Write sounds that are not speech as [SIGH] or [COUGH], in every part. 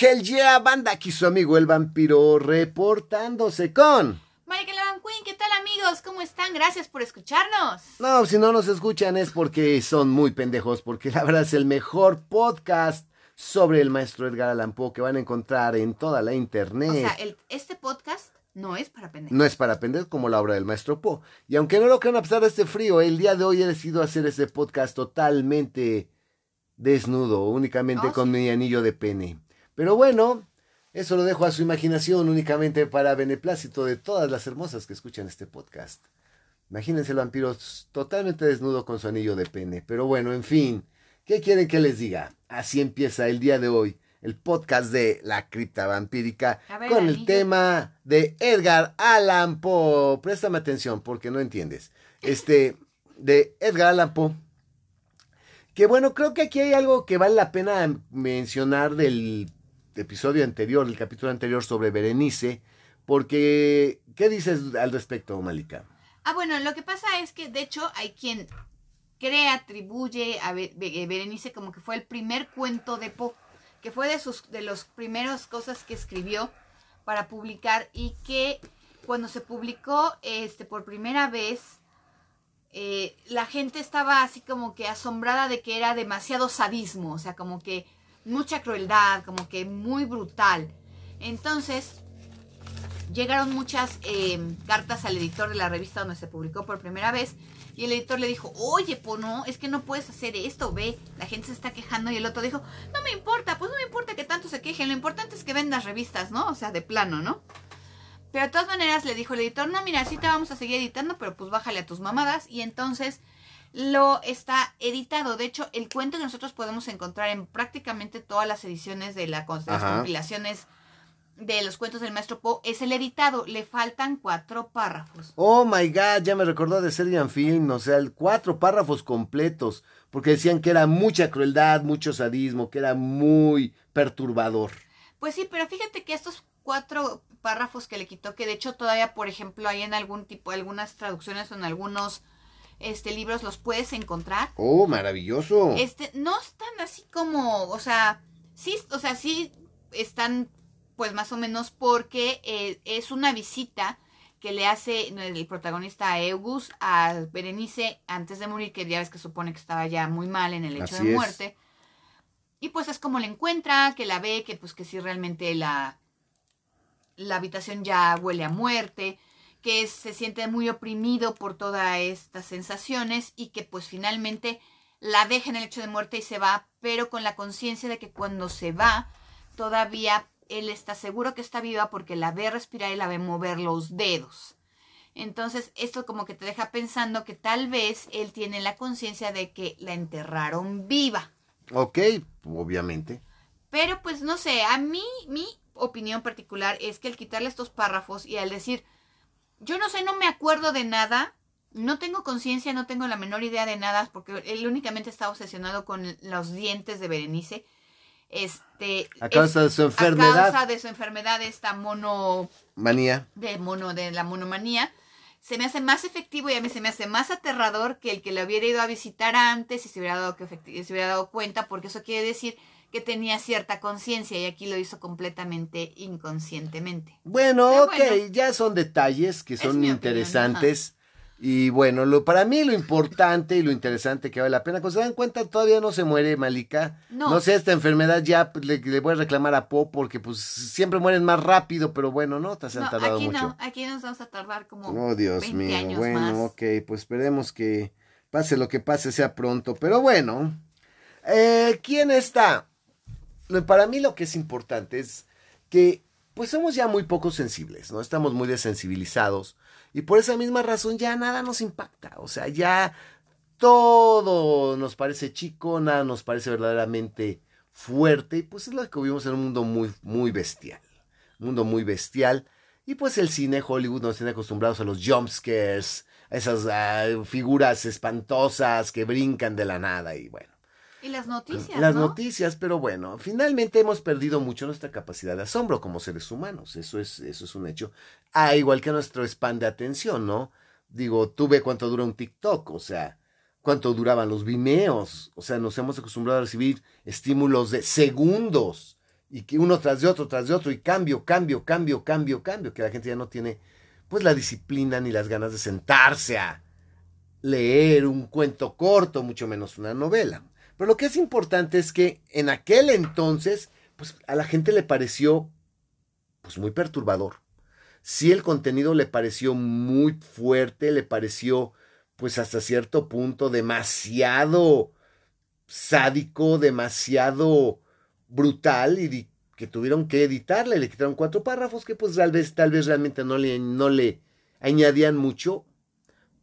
Hell yeah, banda, aquí su amigo el vampiro reportándose con... Michael Van Queen, ¿qué tal amigos? ¿Cómo están? Gracias por escucharnos. No, si no nos escuchan es porque son muy pendejos, porque la verdad es el mejor podcast sobre el maestro Edgar Allan Poe que van a encontrar en toda la internet. O sea, el- este podcast no es para pendejos. No es para pendejos como la obra del maestro Poe. Y aunque no lo crean a pesar de este frío, el día de hoy he decidido hacer este podcast totalmente desnudo, únicamente Oh, con sí. mi anillo de pene. Pero bueno, eso lo dejo a su imaginación únicamente para beneplácito de todas las hermosas que escuchan este podcast. Imagínense el vampiro totalmente desnudo con su anillo de pene. Pero bueno, en fin, ¿qué quieren que les diga? Así empieza el día de hoy el podcast de la cripta vampírica ver, con el anillo. tema de Edgar Allan Poe. Préstame atención porque no entiendes. Este, de Edgar Allan Poe. Que bueno, creo que aquí hay algo que vale la pena mencionar del episodio anterior, el capítulo anterior sobre Berenice. Porque, ¿qué dices al respecto, Malika? Ah, bueno, lo que pasa es que de hecho hay quien cree, atribuye a Be- Berenice como que fue el primer cuento de Poe, que fue de sus de las primeras cosas que escribió para publicar y que cuando se publicó este por primera vez eh, la gente estaba así como que asombrada de que era demasiado sadismo, o sea, como que mucha crueldad, como que muy brutal. Entonces, llegaron muchas eh, cartas al editor de la revista donde se publicó por primera vez y el editor le dijo, oye, pues no, es que no puedes hacer esto, ve, la gente se está quejando y el otro dijo, no me importa, pues no me importa que tanto se quejen, lo importante es que vendas revistas, ¿no? O sea, de plano, ¿no? Pero de todas maneras le dijo el editor, no, mira, sí te vamos a seguir editando, pero pues bájale a tus mamadas y entonces lo está editado. De hecho, el cuento que nosotros podemos encontrar en prácticamente todas las ediciones de, la, de las compilaciones de los cuentos del maestro Poe es el editado. Le faltan cuatro párrafos. Oh my god, ya me recordó de Serbian Film, o sea, el- cuatro párrafos completos, porque decían que era mucha crueldad, mucho sadismo, que era muy perturbador. Pues sí, pero fíjate que estos cuatro párrafos que le quitó, que de hecho todavía, por ejemplo, hay en algún tipo, algunas traducciones o en algunos este, libros los puedes encontrar. Oh, maravilloso. Este, no están así como, o sea, sí, o sea, sí están, pues más o menos, porque eh, es una visita que le hace el protagonista a Eugus a Berenice antes de morir, que ya ves que supone que estaba ya muy mal en el hecho Así de es. muerte. Y pues es como la encuentra, que la ve, que pues que sí realmente la, la habitación ya huele a muerte, que se siente muy oprimido por todas estas sensaciones y que pues finalmente la deja en el hecho de muerte y se va, pero con la conciencia de que cuando se va, todavía él está seguro que está viva porque la ve respirar y la ve mover los dedos. Entonces, esto como que te deja pensando que tal vez él tiene la conciencia de que la enterraron viva. Ok, obviamente. Pero pues no sé, a mí mi opinión particular es que al quitarle estos párrafos y al decir, yo no sé, no me acuerdo de nada, no tengo conciencia, no tengo la menor idea de nada, porque él únicamente está obsesionado con los dientes de Berenice. Este, A causa de su enfermedad. A causa de su enfermedad, esta mono Manía. de mono de la monomanía se me hace más efectivo y a mí se me hace más aterrador que el que le hubiera ido a visitar antes y se hubiera dado que se hubiera dado cuenta porque eso quiere decir que tenía cierta conciencia y aquí lo hizo completamente inconscientemente. Bueno, Pero ok, bueno. ya son detalles que son opinión, interesantes. Y bueno, lo, para mí lo importante y lo interesante que vale la pena, cuando se dan cuenta, todavía no se muere Malika. No. sé, esta enfermedad ya pues, le, le voy a reclamar a Po porque pues siempre mueren más rápido, pero bueno, no, te se han No, tardado aquí mucho. no, aquí nos vamos a tardar como Oh, Dios 20 mío. años Bueno, más. ok, pues esperemos que pase lo que pase, sea pronto. Pero bueno, eh, ¿quién está? Para mí lo que es importante es que pues somos ya muy poco sensibles, ¿no? Estamos muy desensibilizados y por esa misma razón ya nada nos impacta, o sea, ya todo nos parece chico, nada nos parece verdaderamente fuerte y pues es lo que vivimos en un mundo muy, muy bestial, un mundo muy bestial y pues el cine Hollywood nos tiene acostumbrados a los jump scares, a esas ah, figuras espantosas que brincan de la nada y bueno. Y las noticias, Las ¿no? noticias, pero bueno, finalmente hemos perdido mucho nuestra capacidad de asombro como seres humanos, eso es, eso es un hecho. Ah, igual que nuestro span de atención, ¿no? Digo, tú ve cuánto dura un TikTok, o sea, cuánto duraban los vimeos, o sea, nos hemos acostumbrado a recibir estímulos de segundos y que uno tras de otro, tras de otro, y cambio, cambio, cambio, cambio, cambio, que la gente ya no tiene pues la disciplina ni las ganas de sentarse a leer un cuento corto, mucho menos una novela. Pero lo que es importante es que en aquel entonces, pues a la gente le pareció pues muy perturbador. Sí el contenido le pareció muy fuerte, le pareció pues hasta cierto punto demasiado sádico, demasiado brutal y que tuvieron que editarle, le quitaron cuatro párrafos que pues tal vez, tal vez realmente no le, no le añadían mucho,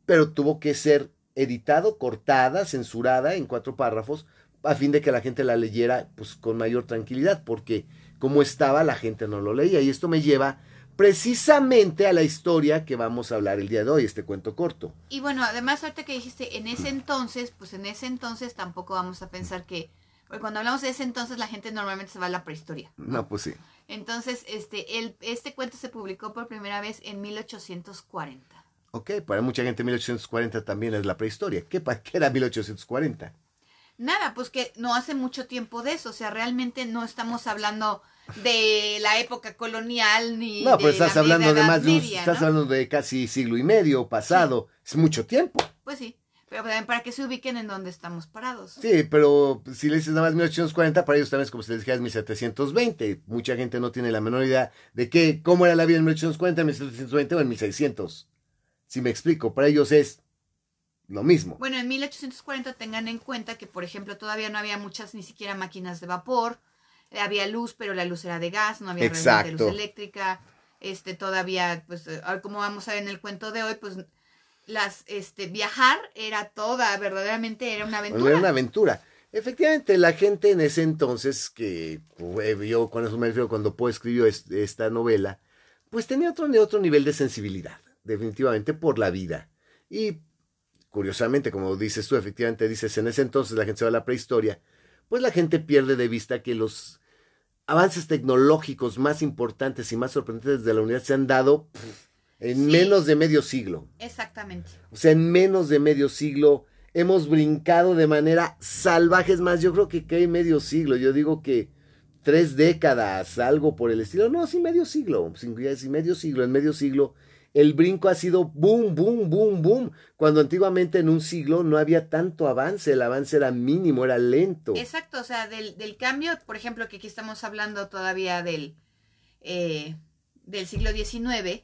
pero tuvo que ser editado, cortada, censurada en cuatro párrafos, a fin de que la gente la leyera pues con mayor tranquilidad, porque como estaba la gente no lo leía. Y esto me lleva precisamente a la historia que vamos a hablar el día de hoy, este cuento corto. Y bueno, además ahorita que dijiste en ese entonces, pues en ese entonces tampoco vamos a pensar que, porque cuando hablamos de ese entonces la gente normalmente se va a la prehistoria. No, pues sí. Entonces, este, el, este cuento se publicó por primera vez en 1840. Ok, para mucha gente 1840 también es la prehistoria. ¿Qué, qué era 1840? Nada, pues que no hace mucho tiempo de eso, o sea, realmente no estamos hablando de la época colonial ni no, pero estás hablando de más de estás hablando de casi siglo y medio pasado, es mucho tiempo. Pues sí, pero también para que se ubiquen en donde estamos parados. Sí, pero si le dices nada más 1840, para ellos también es como si les dijeras 1720. Mucha gente no tiene la menor idea de qué, cómo era la vida en 1840, en 1720 o en 1600. Si me explico, para ellos es lo mismo. Bueno, en 1840 tengan en cuenta que, por ejemplo, todavía no había muchas ni siquiera máquinas de vapor, eh, había luz, pero la luz era de gas, no había realmente luz eléctrica, este, todavía, pues, eh, como vamos a ver en el cuento de hoy, pues, las, este, viajar era toda, verdaderamente era una aventura. Era una aventura. Efectivamente, la gente en ese entonces, que yo con eso me refiero cuando Poe escribió esta novela, pues tenía otro, otro nivel de sensibilidad definitivamente por la vida. Y curiosamente, como dices tú, efectivamente dices, en ese entonces la gente se va a la prehistoria, pues la gente pierde de vista que los avances tecnológicos más importantes y más sorprendentes de la unidad se han dado en menos de medio siglo. Exactamente. O sea, en menos de medio siglo hemos brincado de manera salvaje. Es más, yo creo que, que hay medio siglo. Yo digo que tres décadas, algo por el estilo. No, sí, medio siglo. Sí, medio siglo. En medio siglo el brinco ha sido boom, boom, boom, boom, cuando antiguamente en un siglo no había tanto avance, el avance era mínimo, era lento. Exacto, o sea, del, del cambio, por ejemplo, que aquí estamos hablando todavía del, eh, del siglo XIX,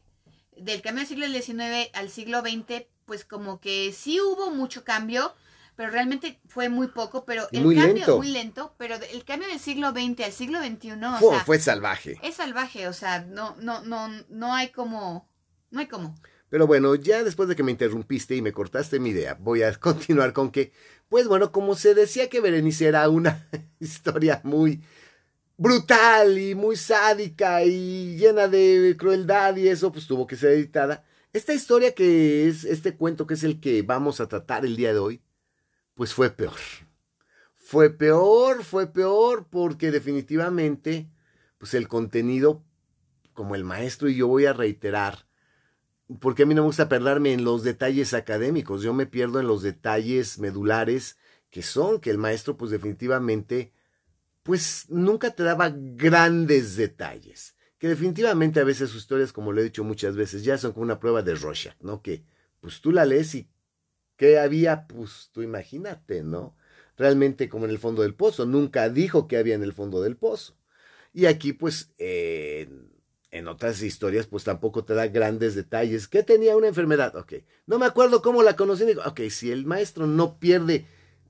del cambio del siglo XIX al siglo XX, pues como que sí hubo mucho cambio, pero realmente fue muy poco, pero el muy cambio lento. muy lento, pero el cambio del siglo XX al siglo XXI, o fue, sea, fue salvaje. Es salvaje, o sea, no, no, no, no hay como no hay cómo. Pero bueno, ya después de que me interrumpiste y me cortaste mi idea, voy a [LAUGHS] continuar con que, pues bueno, como se decía que Berenice era una [LAUGHS] historia muy brutal y muy sádica y llena de crueldad y eso, pues tuvo que ser editada. Esta historia que es este cuento que es el que vamos a tratar el día de hoy, pues fue peor. Fue peor, fue peor porque definitivamente, pues el contenido, como el maestro y yo voy a reiterar, porque a mí no me gusta perderme en los detalles académicos, yo me pierdo en los detalles medulares que son que el maestro pues definitivamente pues nunca te daba grandes detalles, que definitivamente a veces sus historias, como lo he dicho muchas veces, ya son como una prueba de Rorschach, ¿no? Que pues tú la lees y ¿qué había? Pues tú imagínate, ¿no? Realmente como en el fondo del pozo, nunca dijo que había en el fondo del pozo. Y aquí pues... Eh, en otras historias, pues tampoco te da grandes detalles. ¿Qué tenía una enfermedad? Ok. No me acuerdo cómo la conocí. Ok, si el maestro no pierde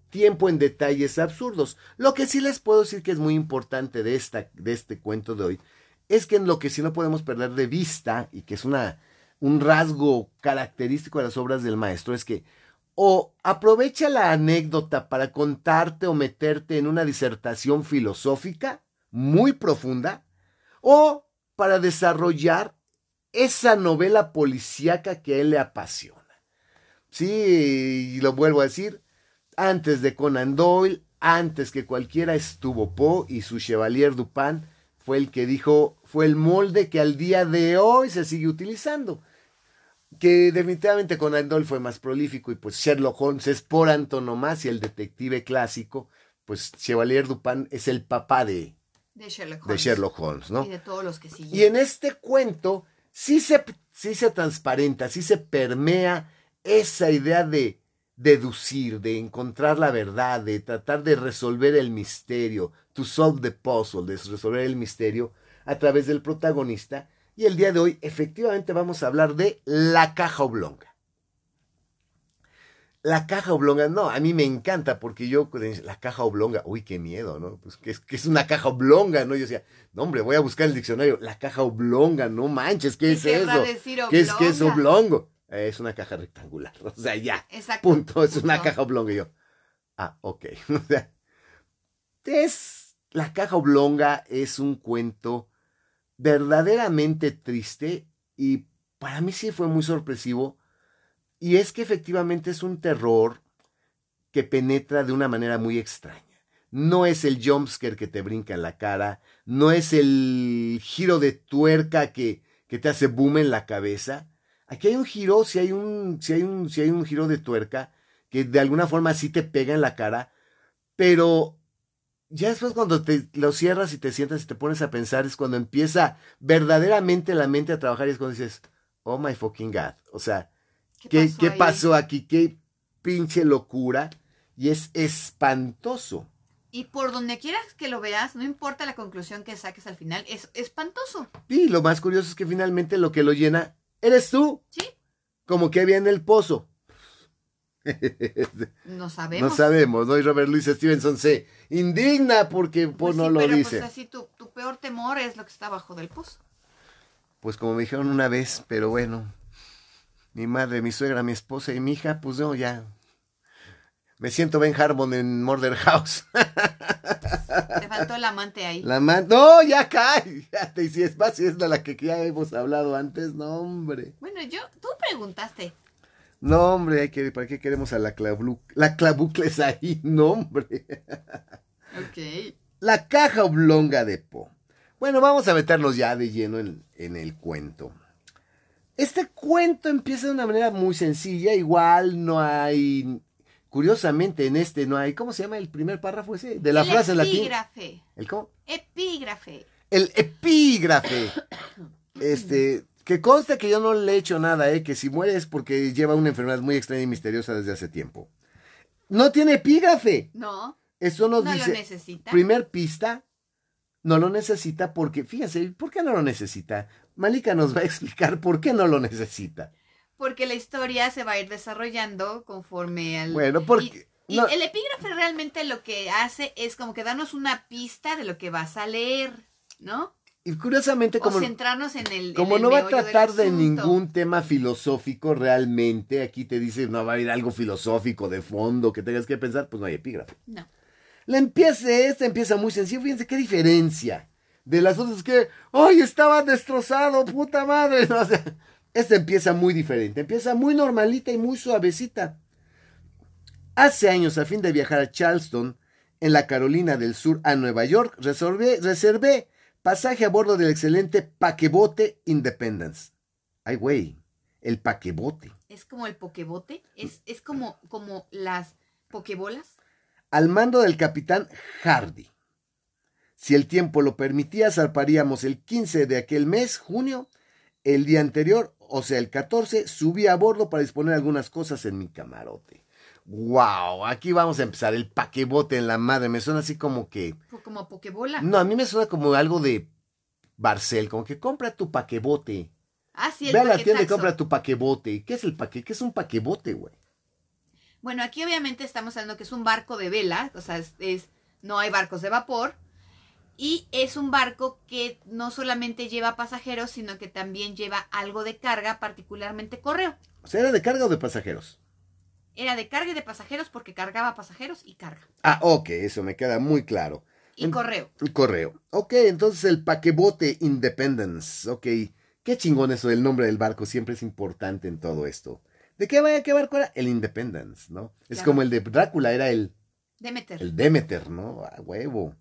tiempo en detalles absurdos. Lo que sí les puedo decir que es muy importante de, esta, de este cuento de hoy es que en lo que sí no podemos perder de vista y que es una, un rasgo característico de las obras del maestro es que o aprovecha la anécdota para contarte o meterte en una disertación filosófica muy profunda o para desarrollar esa novela policíaca que a él le apasiona. Sí, y lo vuelvo a decir, antes de Conan Doyle, antes que cualquiera estuvo Poe y su Chevalier Dupin fue el que dijo, fue el molde que al día de hoy se sigue utilizando. Que definitivamente Conan Doyle fue más prolífico y pues Sherlock Holmes es por antonomasia el detective clásico, pues Chevalier Dupin es el papá de, De Sherlock de Holmes. Sherlock Holmes, ¿no? Y de todos los que Y siguen. en este cuento sí se, sí se transparenta, sí se permea esa idea de deducir, de encontrar la verdad, de tratar de resolver el misterio, to solve the puzzle, de resolver el misterio a través del protagonista. Y el día de hoy efectivamente vamos a hablar de la caja oblonga. La caja oblonga, no, a mí me encanta porque yo, la caja oblonga, uy, qué miedo, ¿no? Pues que es, que es una caja oblonga, ¿no? Yo decía, no, hombre, voy a buscar el diccionario, la caja oblonga, no manches, ¿qué ¿Qué es eso? decir ¿Qué es, ¿Qué es oblongo? Eh, es una caja rectangular, [LAUGHS] o sea, ya, Exacto. punto, es una caja oblonga. Y yo, ah, ok, [LAUGHS] o sea, es, la caja oblonga es un cuento verdaderamente triste y para mí sí fue muy sorpresivo. Y es que efectivamente es un terror que penetra de una manera muy extraña. No es el jumpscare que te brinca en la cara, no es el giro de tuerca que, que te hace boom en la cabeza. Aquí hay un giro, si hay un, si hay un, si hay un giro de tuerca que de alguna forma sí te pega en la cara, pero ya después cuando te lo cierras y te sientas y te pones a pensar es cuando empieza verdaderamente la mente a trabajar y es cuando dices, oh my fucking god, o sea, ¿qué, pasó aquí? ¿Qué pinche locura? Y es espantoso. Y por donde quieras que lo veas, no importa la conclusión que saques al final, es espantoso. Y lo más curioso es que finalmente lo que lo llena eres tú, ¿Sí? como que había en el pozo. [LAUGHS] No sabemos. No sabemos, ¿no? Y Robert Louis Stevenson se indigna porque pues, Pues no sí, lo pero dice. pues así tu, tu peor temor es lo que está abajo del pozo. Pues como me dijeron una vez, pero bueno, mi madre, mi suegra, mi esposa y mi hija, pues no, ya. Me siento Ben Harmon en Murder House. [LAUGHS] Te faltó el amante ahí. La man... No, ya cae. Ya te es más, si es de la que ya hemos hablado antes, no, hombre. Bueno, yo, tú preguntaste. No, hombre, hay que, ¿para qué queremos a la, clavlu... la clavucles ahí? No, hombre. Ok. La caja oblonga de Po. Bueno, vamos a meternos ya de lleno en, en el cuento. Este cuento empieza de una manera muy sencilla, igual no hay, curiosamente en este no hay, ¿cómo se llama el primer párrafo ese? De la el frase en latín. epígrafe. ¿El cómo? Epígrafe. El epígrafe. Este, que consta que yo no le he hecho nada, ¿eh? Que si muere es porque lleva una enfermedad muy extraña y misteriosa desde hace tiempo. No tiene epígrafe. No, Eso nos no dice... lo necesita. Primer pista, no lo necesita porque, fíjense, ¿por qué no lo necesita? Malika nos va a explicar por qué no lo necesita. Porque la historia se va a ir desarrollando conforme al... Bueno, porque... Y no- el epígrafe realmente lo que hace es como que darnos una pista de lo que vas a leer, ¿no? y curiosamente, como, centrarnos en el. en como el no va a tratar de ningún tema filosófico realmente, aquí te dice, no va a ir algo filosófico de fondo que tengas que pensar, pues no hay epígrafe. No. La empieza, esta empieza muy sencillo, fíjense qué diferencia de las otras que, ¡ay, estaba destrozado, puta madre! [LAUGHS] No, o sea, esta empieza muy diferente, empieza muy normalita y muy suavecita. Hace años, a fin de viajar a Charleston, en la Carolina del Sur, a Nueva York, resolvé- reservé pasaje a bordo del excelente paquebote Independence. Ay, güey, el paquebote. Es como el pokebote. Es, es como, como las pokebolas. al mando del capitán Hardy. Si el tiempo lo permitía, zarparíamos el 15 de aquel mes, junio. El día anterior, o sea, el 14, subí a bordo para disponer algunas cosas en mi camarote. ¡Wow! Aquí vamos a empezar. El paquebote en la madre. Me suena así como que. Como pokebola. No, a mí me suena como algo de Barcel. Como que compra tu paquebote. Ah, sí, el Ve a la tienda y compra tu paquebote. ¿Qué es el paque? ¿Qué es un paquebote, güey? Bueno, aquí obviamente estamos hablando que es un barco de vela, o sea, es, es- no hay barcos de vapor. Y es un barco que no solamente lleva pasajeros, sino que también lleva algo de carga, particularmente correo. O sea, ¿era de carga o de pasajeros? Era de carga y de pasajeros porque cargaba pasajeros y carga. Ah, ok, eso me queda muy claro. Y En- correo. El correo. Ok, entonces el paquebote Independence. Ok, qué chingón eso, el nombre del barco siempre es importante en todo esto. ¿De qué vaya, qué barco era? El Independence, ¿no? Es Claro. como el de Drácula, era el, Demeter. el Demeter, ¿no? A huevo.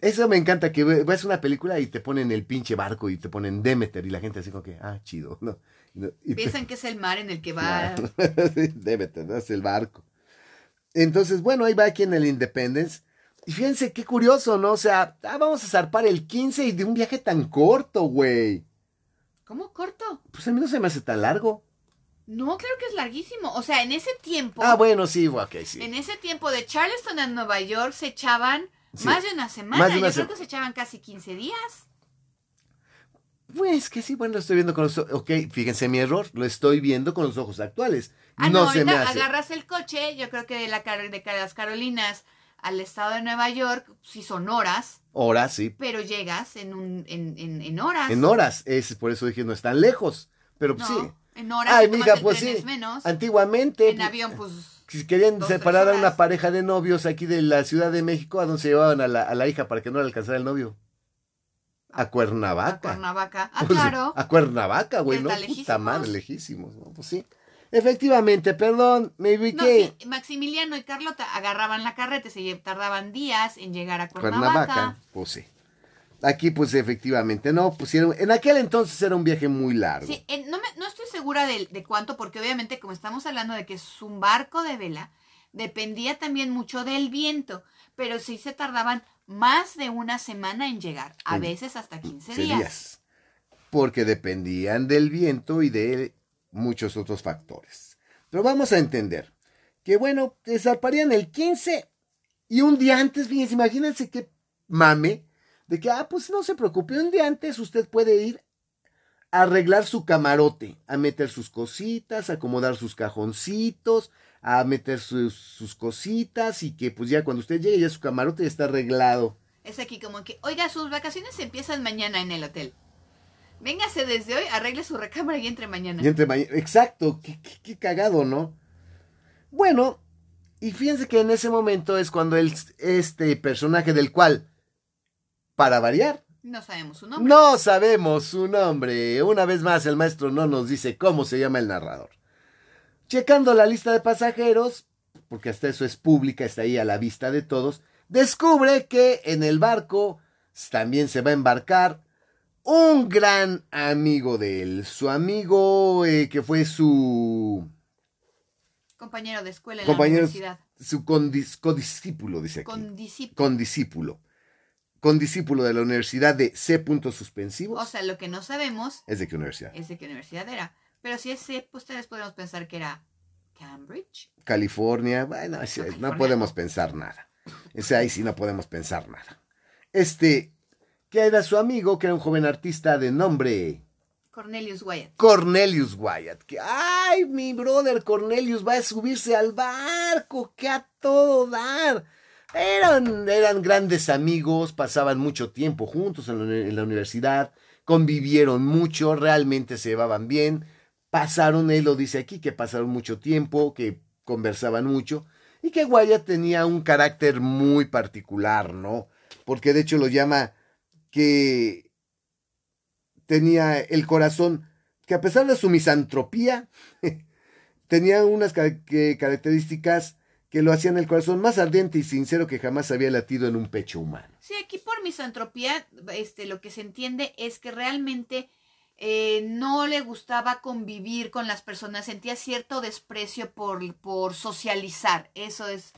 Eso me encanta, que ve- ves una película y te ponen el pinche barco y te ponen Demeter y la gente así como que, ah, chido, ¿no? No, te- Piensan que es el mar en el que va. [LAUGHS] Sí, Demeter, ¿no? Es el barco. Entonces, bueno, ahí va aquí en el Independence. Y fíjense qué curioso, ¿no? O sea, ah, vamos a zarpar el 15 y de un viaje tan corto, güey. ¿Cómo corto? Pues a mí no se me hace tan largo. No, creo que es larguísimo. O sea, en ese tiempo. Ah, bueno, sí, ok, sí. En ese tiempo de Charleston a Nueva York se echaban Sí. más de una semana. Más de una Yo creo que se echaban casi 15 días. Pues que sí, bueno, lo estoy viendo con los ojos. Ok, fíjense mi error, lo estoy viendo con los ojos actuales. Ah, no, no se me hace. agarras el coche, yo creo que de, la, de las Carolinas al estado de Nueva York, sí son horas, Horas, sí. pero llegas en, un, en, en, en horas. En horas. Es por eso dije, no están lejos. Pero No, pues sí. en horas. Ay, mija, pues sí. es menos. Antiguamente. En pues, avión, pues. Si querían separar a una pareja de novios aquí de la Ciudad de México, ¿a dónde se llevaban a la, a la hija para que no le alcanzara el novio? A A Cuernavaca. Cuernavaca. Ah, Pues, claro. A Cuernavaca, güey, ¿no? está Puta lejísimos. madre, lejísimos, ¿no? Pues sí. Efectivamente, perdón, me No, ubiqué. sí, Maximiliano y Carlota agarraban la carreta, se tardaban días en llegar a Cuernavaca. Cuernavaca, pues sí. Aquí, pues efectivamente, no, pusieron. En aquel entonces era un viaje muy largo. Sí, no, me- no estoy segura de, de cuánto, porque obviamente como estamos hablando de que es un barco de vela, dependía también mucho del viento, pero sí se tardaban más de una semana en llegar, a veces hasta 15 Sí, días. días. Porque dependían del viento y de muchos otros factores. Pero vamos a entender que, bueno, zarparían el 15 y un día antes, fíjense, imagínense qué mame, de que, ah, pues no se preocupe, un día antes usted puede ir a arreglar su camarote, a meter sus cositas, a acomodar sus cajoncitos, a meter sus, sus cositas y que pues ya cuando usted llegue ya su camarote ya está arreglado. Es aquí como que, oiga, sus vacaciones empiezan mañana en el hotel. Véngase desde hoy, arregle su recámara y entre mañana. Y entre mañana. Exacto, qué, qué- qué cagado, ¿no? Bueno, y fíjense que en ese momento es cuando el, este personaje del cual, para variar, No sabemos su nombre. no sabemos su nombre. Una vez más, el maestro no nos dice cómo se llama el narrador. Checando la lista de pasajeros, porque hasta eso es pública, está ahí a la vista de todos, descubre que en el barco también se va a embarcar un gran amigo de él, su amigo eh, que fue su, Compañero de escuela en Compañero- la universidad. su condis- condiscípulo, dice aquí. Con discípulos. Condiscípulo. Condiscípulo de la universidad de C. puntos suspensivos. O sea, lo que no sabemos ¿Es de qué universidad? es de qué universidad era. Pero si es C, pues ustedes podemos pensar que era Cambridge. California. Bueno, ese- No, podemos pensar nada. Ese ahí sí no podemos pensar nada. Este, que era su amigo, que era un joven artista de nombre Cornelius Wyatt. Cornelius Wyatt. Que, ay, mi brother Cornelius va a subirse al barco, que a todo dar. Eran, eran grandes amigos, pasaban mucho tiempo juntos en la, en la universidad, convivieron mucho, realmente se llevaban bien. Pasaron, él lo dice aquí, que pasaron mucho tiempo, que conversaban mucho y que Wyatt tenía un carácter muy particular, ¿no? Porque de hecho lo llama que tenía el corazón, que a pesar de su misantropía, [LAUGHS] tenía unas características que lo hacían el corazón más ardiente y sincero que jamás había latido en un pecho humano. Sí, aquí por misantropía, este, lo que se entiende es que realmente eh, no le gustaba convivir con las personas, sentía cierto desprecio por, por socializar. Eso es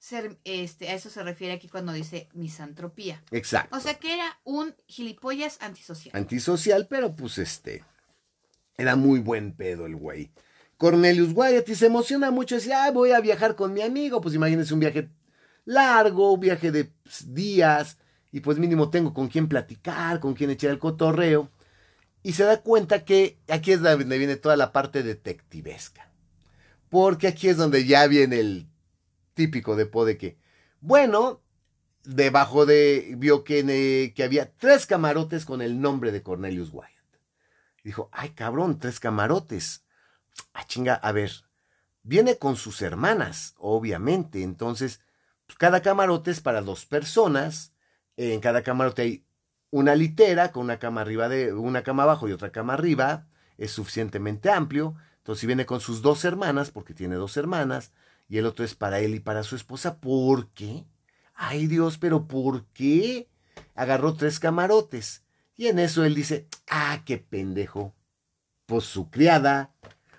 ser, este, a eso se refiere aquí cuando dice misantropía. Exacto. O sea que era un gilipollas antisocial. Antisocial, pero pues este, era muy buen pedo el güey. Cornelius Wyatt y se emociona mucho, decía, ah, voy a viajar con mi amigo, pues imagínense un viaje largo, un viaje de días, y pues mínimo tengo con quién platicar, con quién echar el cotorreo. Y se da cuenta que aquí es donde viene toda la parte detectivesca. Porque aquí es donde ya viene el típico de Po de que, bueno, debajo de, vio que, eh, que había tres camarotes con el nombre de Cornelius Wyatt. Dijo, ay cabrón, tres camarotes. Ah, chinga, a ver, viene con sus hermanas, obviamente. Entonces, pues, cada camarote es para dos personas. En cada camarote hay una litera con una cama arriba de, una cama abajo y otra cama arriba. Es suficientemente amplio. Entonces, si viene con sus dos hermanas, porque tiene dos hermanas, y el otro es para él y para su esposa, ¿por qué? Ay Dios, pero ¿por qué? Agarró tres camarotes. Y en eso él dice, ah, qué pendejo. Pues su criada,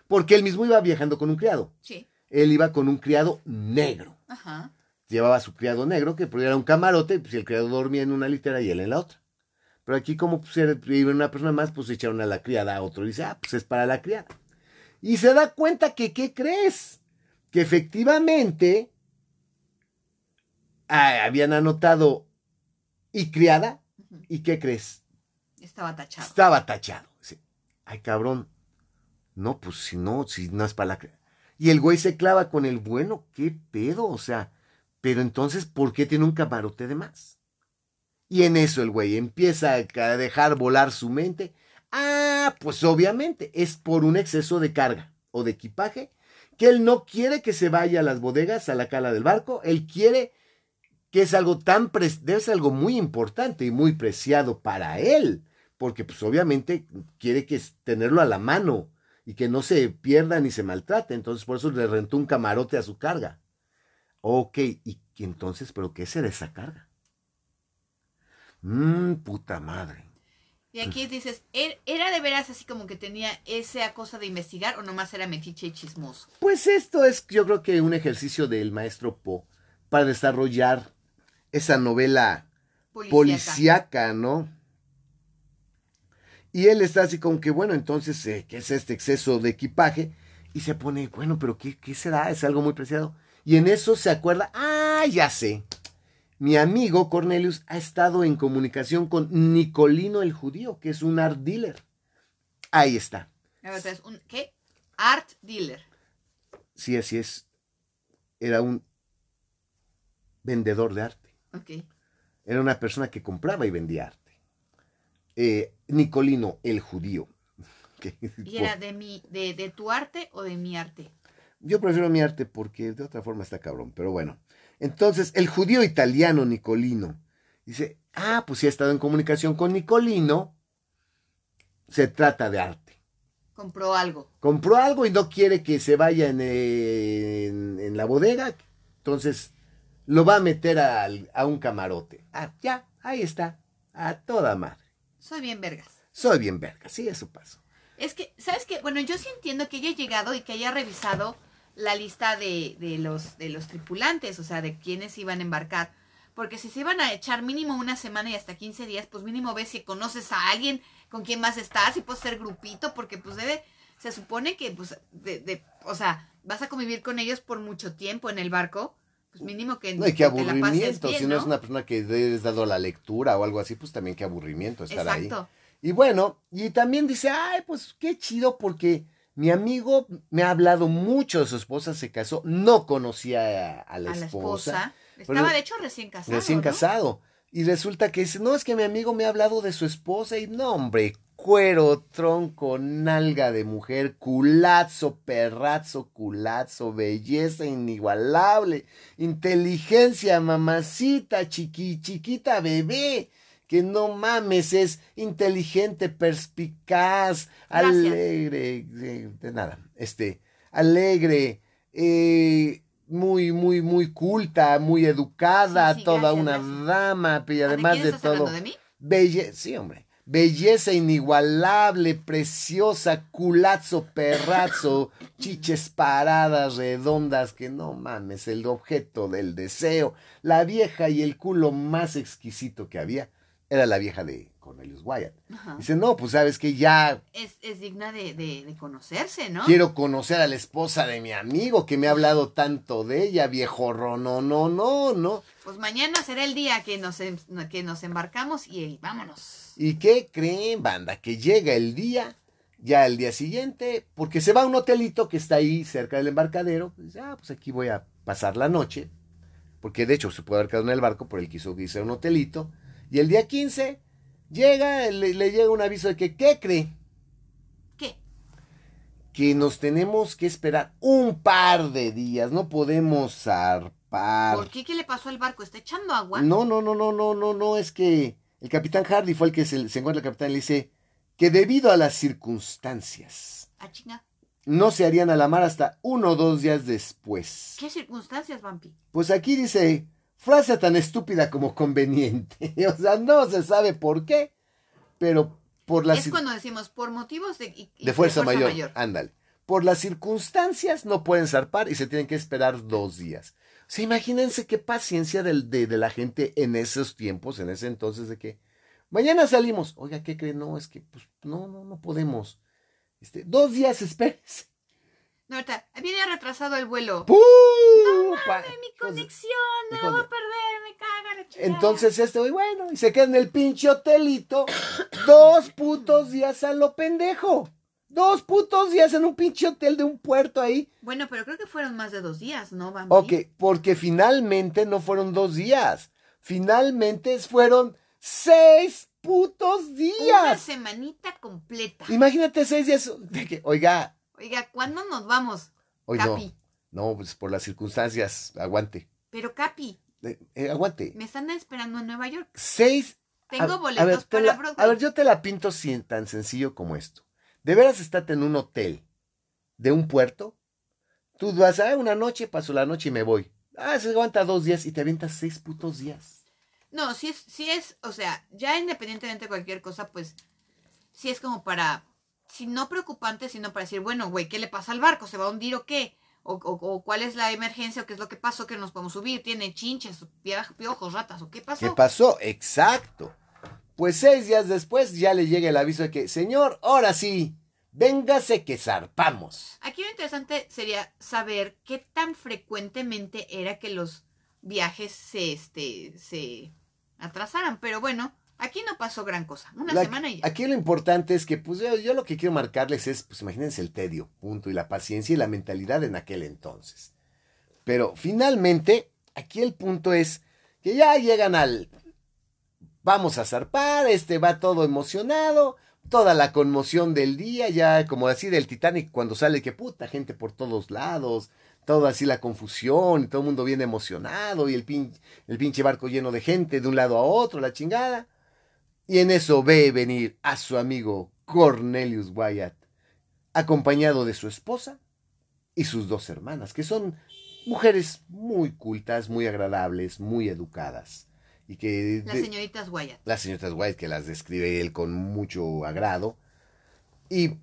porque él mismo iba viajando con un criado. Sí. Él iba con un criado negro. Ajá. llevaba a su criado negro, que era un camarote, pues el criado dormía en una litera y él en la otra. Pero aquí como pues, vive una persona más, pues echaron a la criada a otro y dice, ah, pues es para la criada. Y se da cuenta que, ¿qué crees? Que efectivamente ah, habían anotado y criada, ¿y qué crees? Estaba tachado. Estaba tachado. Ay, cabrón. No, pues si no, si no es para la. Y el güey se clava con el bueno, qué pedo, o sea, pero entonces, ¿por qué tiene un camarote de más? Y en eso el güey empieza a dejar volar su mente. Ah, pues obviamente es por un exceso de carga o de equipaje que él no quiere que se vaya a las bodegas, a la cala del barco. Él quiere que es algo tan, debe ser algo muy importante y muy preciado para él, porque pues obviamente quiere que tenerlo a la mano y que no se pierda ni se maltrate. Entonces por eso le rentó un camarote a su carga. Ok, y entonces, ¿pero qué será esa carga? Mmm, puta madre. Y aquí dices, ¿er, ¿era de veras así como que tenía esa cosa de investigar o nomás era metiche y chismoso? Pues esto es, yo creo que un ejercicio del maestro Po para desarrollar esa novela policíaca, ¿no? Y él está así como que, bueno, entonces, eh, ¿qué es este exceso de equipaje? Y se pone, bueno, pero ¿qué, ¿qué será? Es algo muy preciado. Y en eso se acuerda, ah, ya sé. Mi amigo Cornelius ha estado en comunicación con Nicolino el judío, que es un art dealer. Ahí está. ¿Qué? Art dealer. Sí, así es. Era un vendedor de arte. Ok. Era una persona que compraba y vendía arte. Eh, Nicolino el judío. [LAUGHS] ¿Y era de, mi, de, de tu arte o de mi arte? Yo prefiero mi arte porque de otra forma está cabrón, pero bueno. Entonces, el judío italiano Nicolino dice, ah, pues si ha estado en comunicación con Nicolino, se trata de arte. Compró algo. Compró algo y no quiere que se vaya en, en, la bodega, entonces lo va a meter a, a un camarote. Ah, ya, ahí está, a toda madre. Soy bien vergas. Soy bien vergas, sí, eso pasó. Es que, ¿sabes qué? Bueno, yo sí entiendo que haya llegado y que haya revisado la lista de, de, los, de los tripulantes, o sea, de quienes iban a embarcar. Porque si se iban a echar mínimo una semana y hasta 15 días, pues mínimo ves si conoces a alguien con quien a estar, si puedes ser grupito, porque pues debe, se supone que, pues, de, de, o sea, vas a convivir con ellos por mucho tiempo en el barco pues mínimo que no hay que aburrimiento si ¿no? es una persona que has dado la lectura o algo así pues también qué aburrimiento estar Exacto. ahí y bueno y también dice ay pues qué chido porque mi amigo me ha hablado mucho de su esposa se casó no conocía a, la, esposa. estaba de hecho recién casado recién casado y resulta que dice no es que mi amigo me ha hablado de su esposa y no hombre cuero, tronco, nalga de mujer, culazo, perrazo, culazo, belleza inigualable, inteligencia, mamacita, chiqui, chiquita bebé, que no mames, es inteligente, perspicaz, alegre, de, nada, este, alegre, eh, muy, muy, muy culta, muy educada, toda una dama, y además de, todo. De mí? Belle sí, hombre belleza inigualable, preciosa, culazo, perrazo, chiches paradas, redondas, que no mames, el objeto del deseo, la vieja y el culo más exquisito que había, era la vieja de Wyatt. Dice, no, pues sabes que ya... Es, es digna de, de, conocerse, ¿no? Quiero conocer a la esposa de mi amigo que me ha hablado tanto de ella, viejo no, no, no, no. Pues mañana será el día que nos, em, que nos embarcamos y vámonos. ¿Y qué creen, banda? Que llega el día, ya el día siguiente, porque se va a un hotelito que está ahí cerca del embarcadero. Dice, ah, pues aquí voy a pasar la noche. Porque de hecho se puede haber quedado en el barco, pero él quiso irse a un hotelito. Y el día 15 llega, le, llega un aviso de que, ¿qué cree? ¿Qué? Que nos tenemos que esperar un par de días, no podemos zarpar. ¿Por qué? ¿Qué le pasó al barco? ¿Está echando agua? No, no, no, no, no, no, no, es que el capitán Hardy fue el que se, encuentra el capitán y le dice que debido a las circunstancias. ¿A chinga? No se harían a la mar hasta uno o dos días después. ¿Qué circunstancias, Vampi? Pues aquí dice Frase tan estúpida como conveniente. [LAUGHS] o sea, no se sabe por qué, pero por las... Es cuando decimos por motivos de, de, fuerza, mayor. Ándale. Por las circunstancias no pueden zarpar y se tienen que esperar dos días. sea, imagínense qué paciencia del- de, de la gente en esos tiempos, en ese entonces, de que mañana salimos. Oiga, ¿qué creen? No, es que pues no, no, no podemos. Este, dos días, [LAUGHS] espérese. No, ahorita, viene retrasado el vuelo. ¡Pum! Pa- Ay, mi conexión, me voy a perder, me caga la chingada. Entonces este güey, bueno, y se queda en el pinche hotelito [COUGHS] dos putos días a lo pendejo. Dos putos días en un pinche hotel de un puerto ahí. Bueno, pero creo que fueron más de dos días, ¿no, Bambi? Ok, porque finalmente no fueron dos días. Finalmente fueron seis putos Una días. semanita completa. Imagínate seis días de que, oiga, Oiga, ¿cuándo nos vamos? hoy Capi. no. No, pues por las circunstancias, aguante. Pero Capi, Eh, eh, aguante. me están esperando en Nueva York. Seis Tengo A- a boletos ver, para la- Broadway. A ver, yo te la pinto sin- tan sencillo como esto. De veras estate en un hotel de un puerto. Tú vas a una noche, paso la noche y me voy. Ah, se aguanta dos días y te avientas seis putos días. No, si es, si es, o sea, ya independientemente de cualquier cosa, pues, si es como para, si no preocupante, sino para decir, bueno, güey, ¿qué le pasa al barco? ¿Se va a hundir o qué? O, o- o cuál es la emergencia o qué es lo que pasó que nos podemos subir. ¿Tiene chinches, piojos, ratas o qué pasó? ¿Qué pasó? Exacto. Pues seis días después ya le llega el aviso de que, señor, ahora sí, véngase que zarpamos. Aquí lo interesante sería saber qué tan frecuentemente era que los viajes se, este, se atrasaran. Pero bueno, aquí no pasó gran cosa. Una La- semana y ya. Aquí lo importante es que, pues yo, yo lo que quiero marcarles es, pues imagínense el tedio, punto, y la paciencia y la mentalidad en aquel entonces. Pero finalmente, aquí el punto es que ya llegan al, vamos a zarpar, este va todo emocionado, toda la conmoción del día, ya como así del Titanic cuando sale que puta gente por todos lados, toda así la confusión, y todo el mundo bien emocionado, y el, pin, el pinche barco lleno de gente de un lado a otro, la chingada. Y en eso ve venir a su amigo Cornelius Wyatt, acompañado de su esposa y sus dos hermanas, que son mujeres muy cultas, muy agradables, muy educadas. Y que Las señoritas Wyatt. las señoritas White, que las describe él con mucho agrado. Y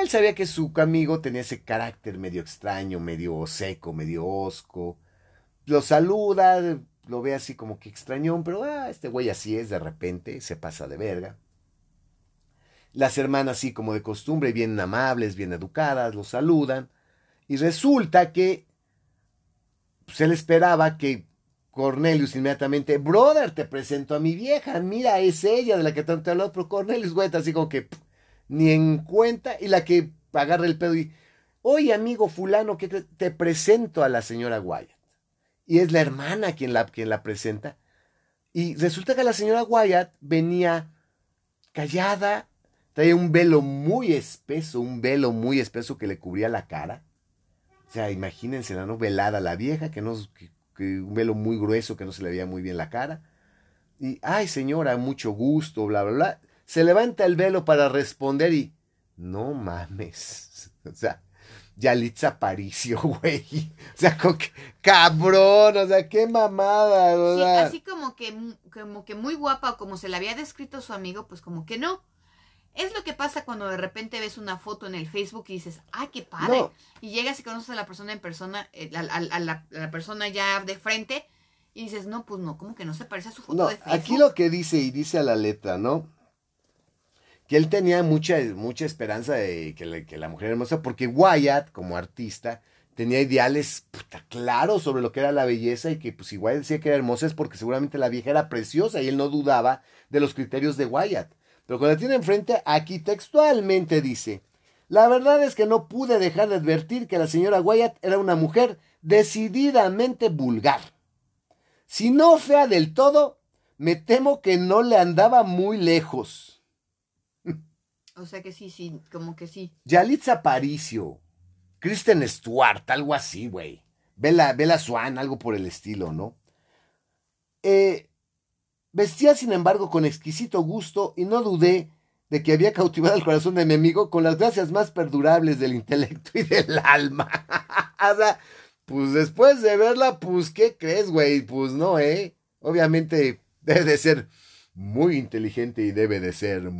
él sabía que su amigo tenía ese carácter medio extraño, medio seco, medio osco. Lo saluda, lo ve así como que extrañón, pero ah, este güey así es de repente, se pasa de verga. Las hermanas, así como de costumbre, bien amables, bien educadas, lo saludan. Y resulta que se le esperaba que Cornelius inmediatamente, brother, te presento a mi vieja, mira, es ella de la que tanto he hablado, pero Cornelius, güey, está así como que ni en cuenta, y la que agarra el pedo y, oye, amigo fulano, ¿qué te presento a la señora Wyatt. Y es la hermana quien la, quien la presenta. Y resulta que la señora Wyatt venía callada, traía un velo muy espeso, un velo muy espeso que le cubría la cara. O sea, imagínense la no velada la vieja, que no que, que un velo muy grueso que no se le veía muy bien la cara. Y, ay señora, mucho gusto, bla, bla, bla. Se levanta el velo para responder y, no mames. [LAUGHS] O sea, Yalitza Aparicio, [LAUGHS] güey. O sea, como que, cabrón, o sea, qué mamada, o Sí, sea. así como que, como que muy guapa o como se la había descrito su amigo, pues como que no. Es lo que pasa cuando de repente ves una foto en el Facebook y dices, ¡ay, qué padre! No. Y llegas y conoces a la persona en persona, eh, a, a- a la, a la persona ya de frente, y dices, no, pues no, como que no se parece a su foto No, de Facebook. aquí lo que dice y dice a la letra, ¿no? Que él tenía mucha, mucha esperanza de que, la mujer hermosa, porque Wyatt, como artista, tenía ideales puta, claros sobre lo que era la belleza y que pues si Wyatt decía que era hermosa es porque seguramente la vieja era preciosa y él no dudaba de los criterios de Wyatt. Pero cuando la tiene enfrente, aquí textualmente dice, la verdad es que no pude dejar de advertir que la señora Wyatt era una mujer decididamente vulgar. Si no fea del todo, me temo que no le andaba muy lejos. O sea que sí, sí, como que sí. Yalitza Aparicio, Kristen Stewart, algo así, güey. Bella, Bella Swan, algo por el estilo, ¿no? Eh, vestía, sin embargo, con exquisito gusto y no dudé de que había cautivado el corazón de mi amigo con las gracias más perdurables del intelecto y del alma. [LAUGHS] o sea, pues después de verla, pues, ¿qué crees, güey? Pues no, ¿eh? Obviamente debe de ser muy inteligente y debe de ser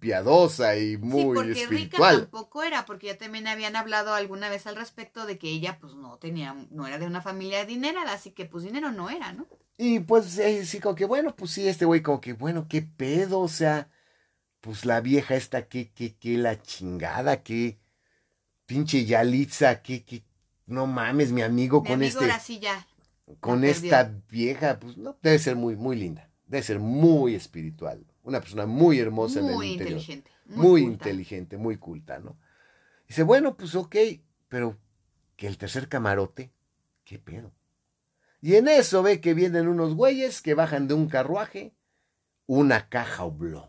piadosa y muy sí, porque espiritual. rica tampoco era, porque ya también habían hablado alguna vez al respecto de que ella pues no tenía, no era de una familia adinerada, así que pues dinero no era, ¿no? Y pues eh, sí, como que bueno, pues sí, este güey como que bueno, qué pedo, o sea, pues la vieja esta, qué, qué, qué la chingada, qué pinche Yalitza, qué, qué, no mames, mi amigo Mi con amigo este, ahora sí ya. con esta vieja, pues no, debe ser muy, muy linda, debe ser muy espiritual, una persona muy hermosa en el Muy interior. inteligente. muy culta. inteligente, muy culta, ¿no? Dice, bueno, pues ok, pero que el tercer camarote, ¿qué pedo? Y en eso ve que vienen unos güeyes que bajan de un carruaje una caja oblonga.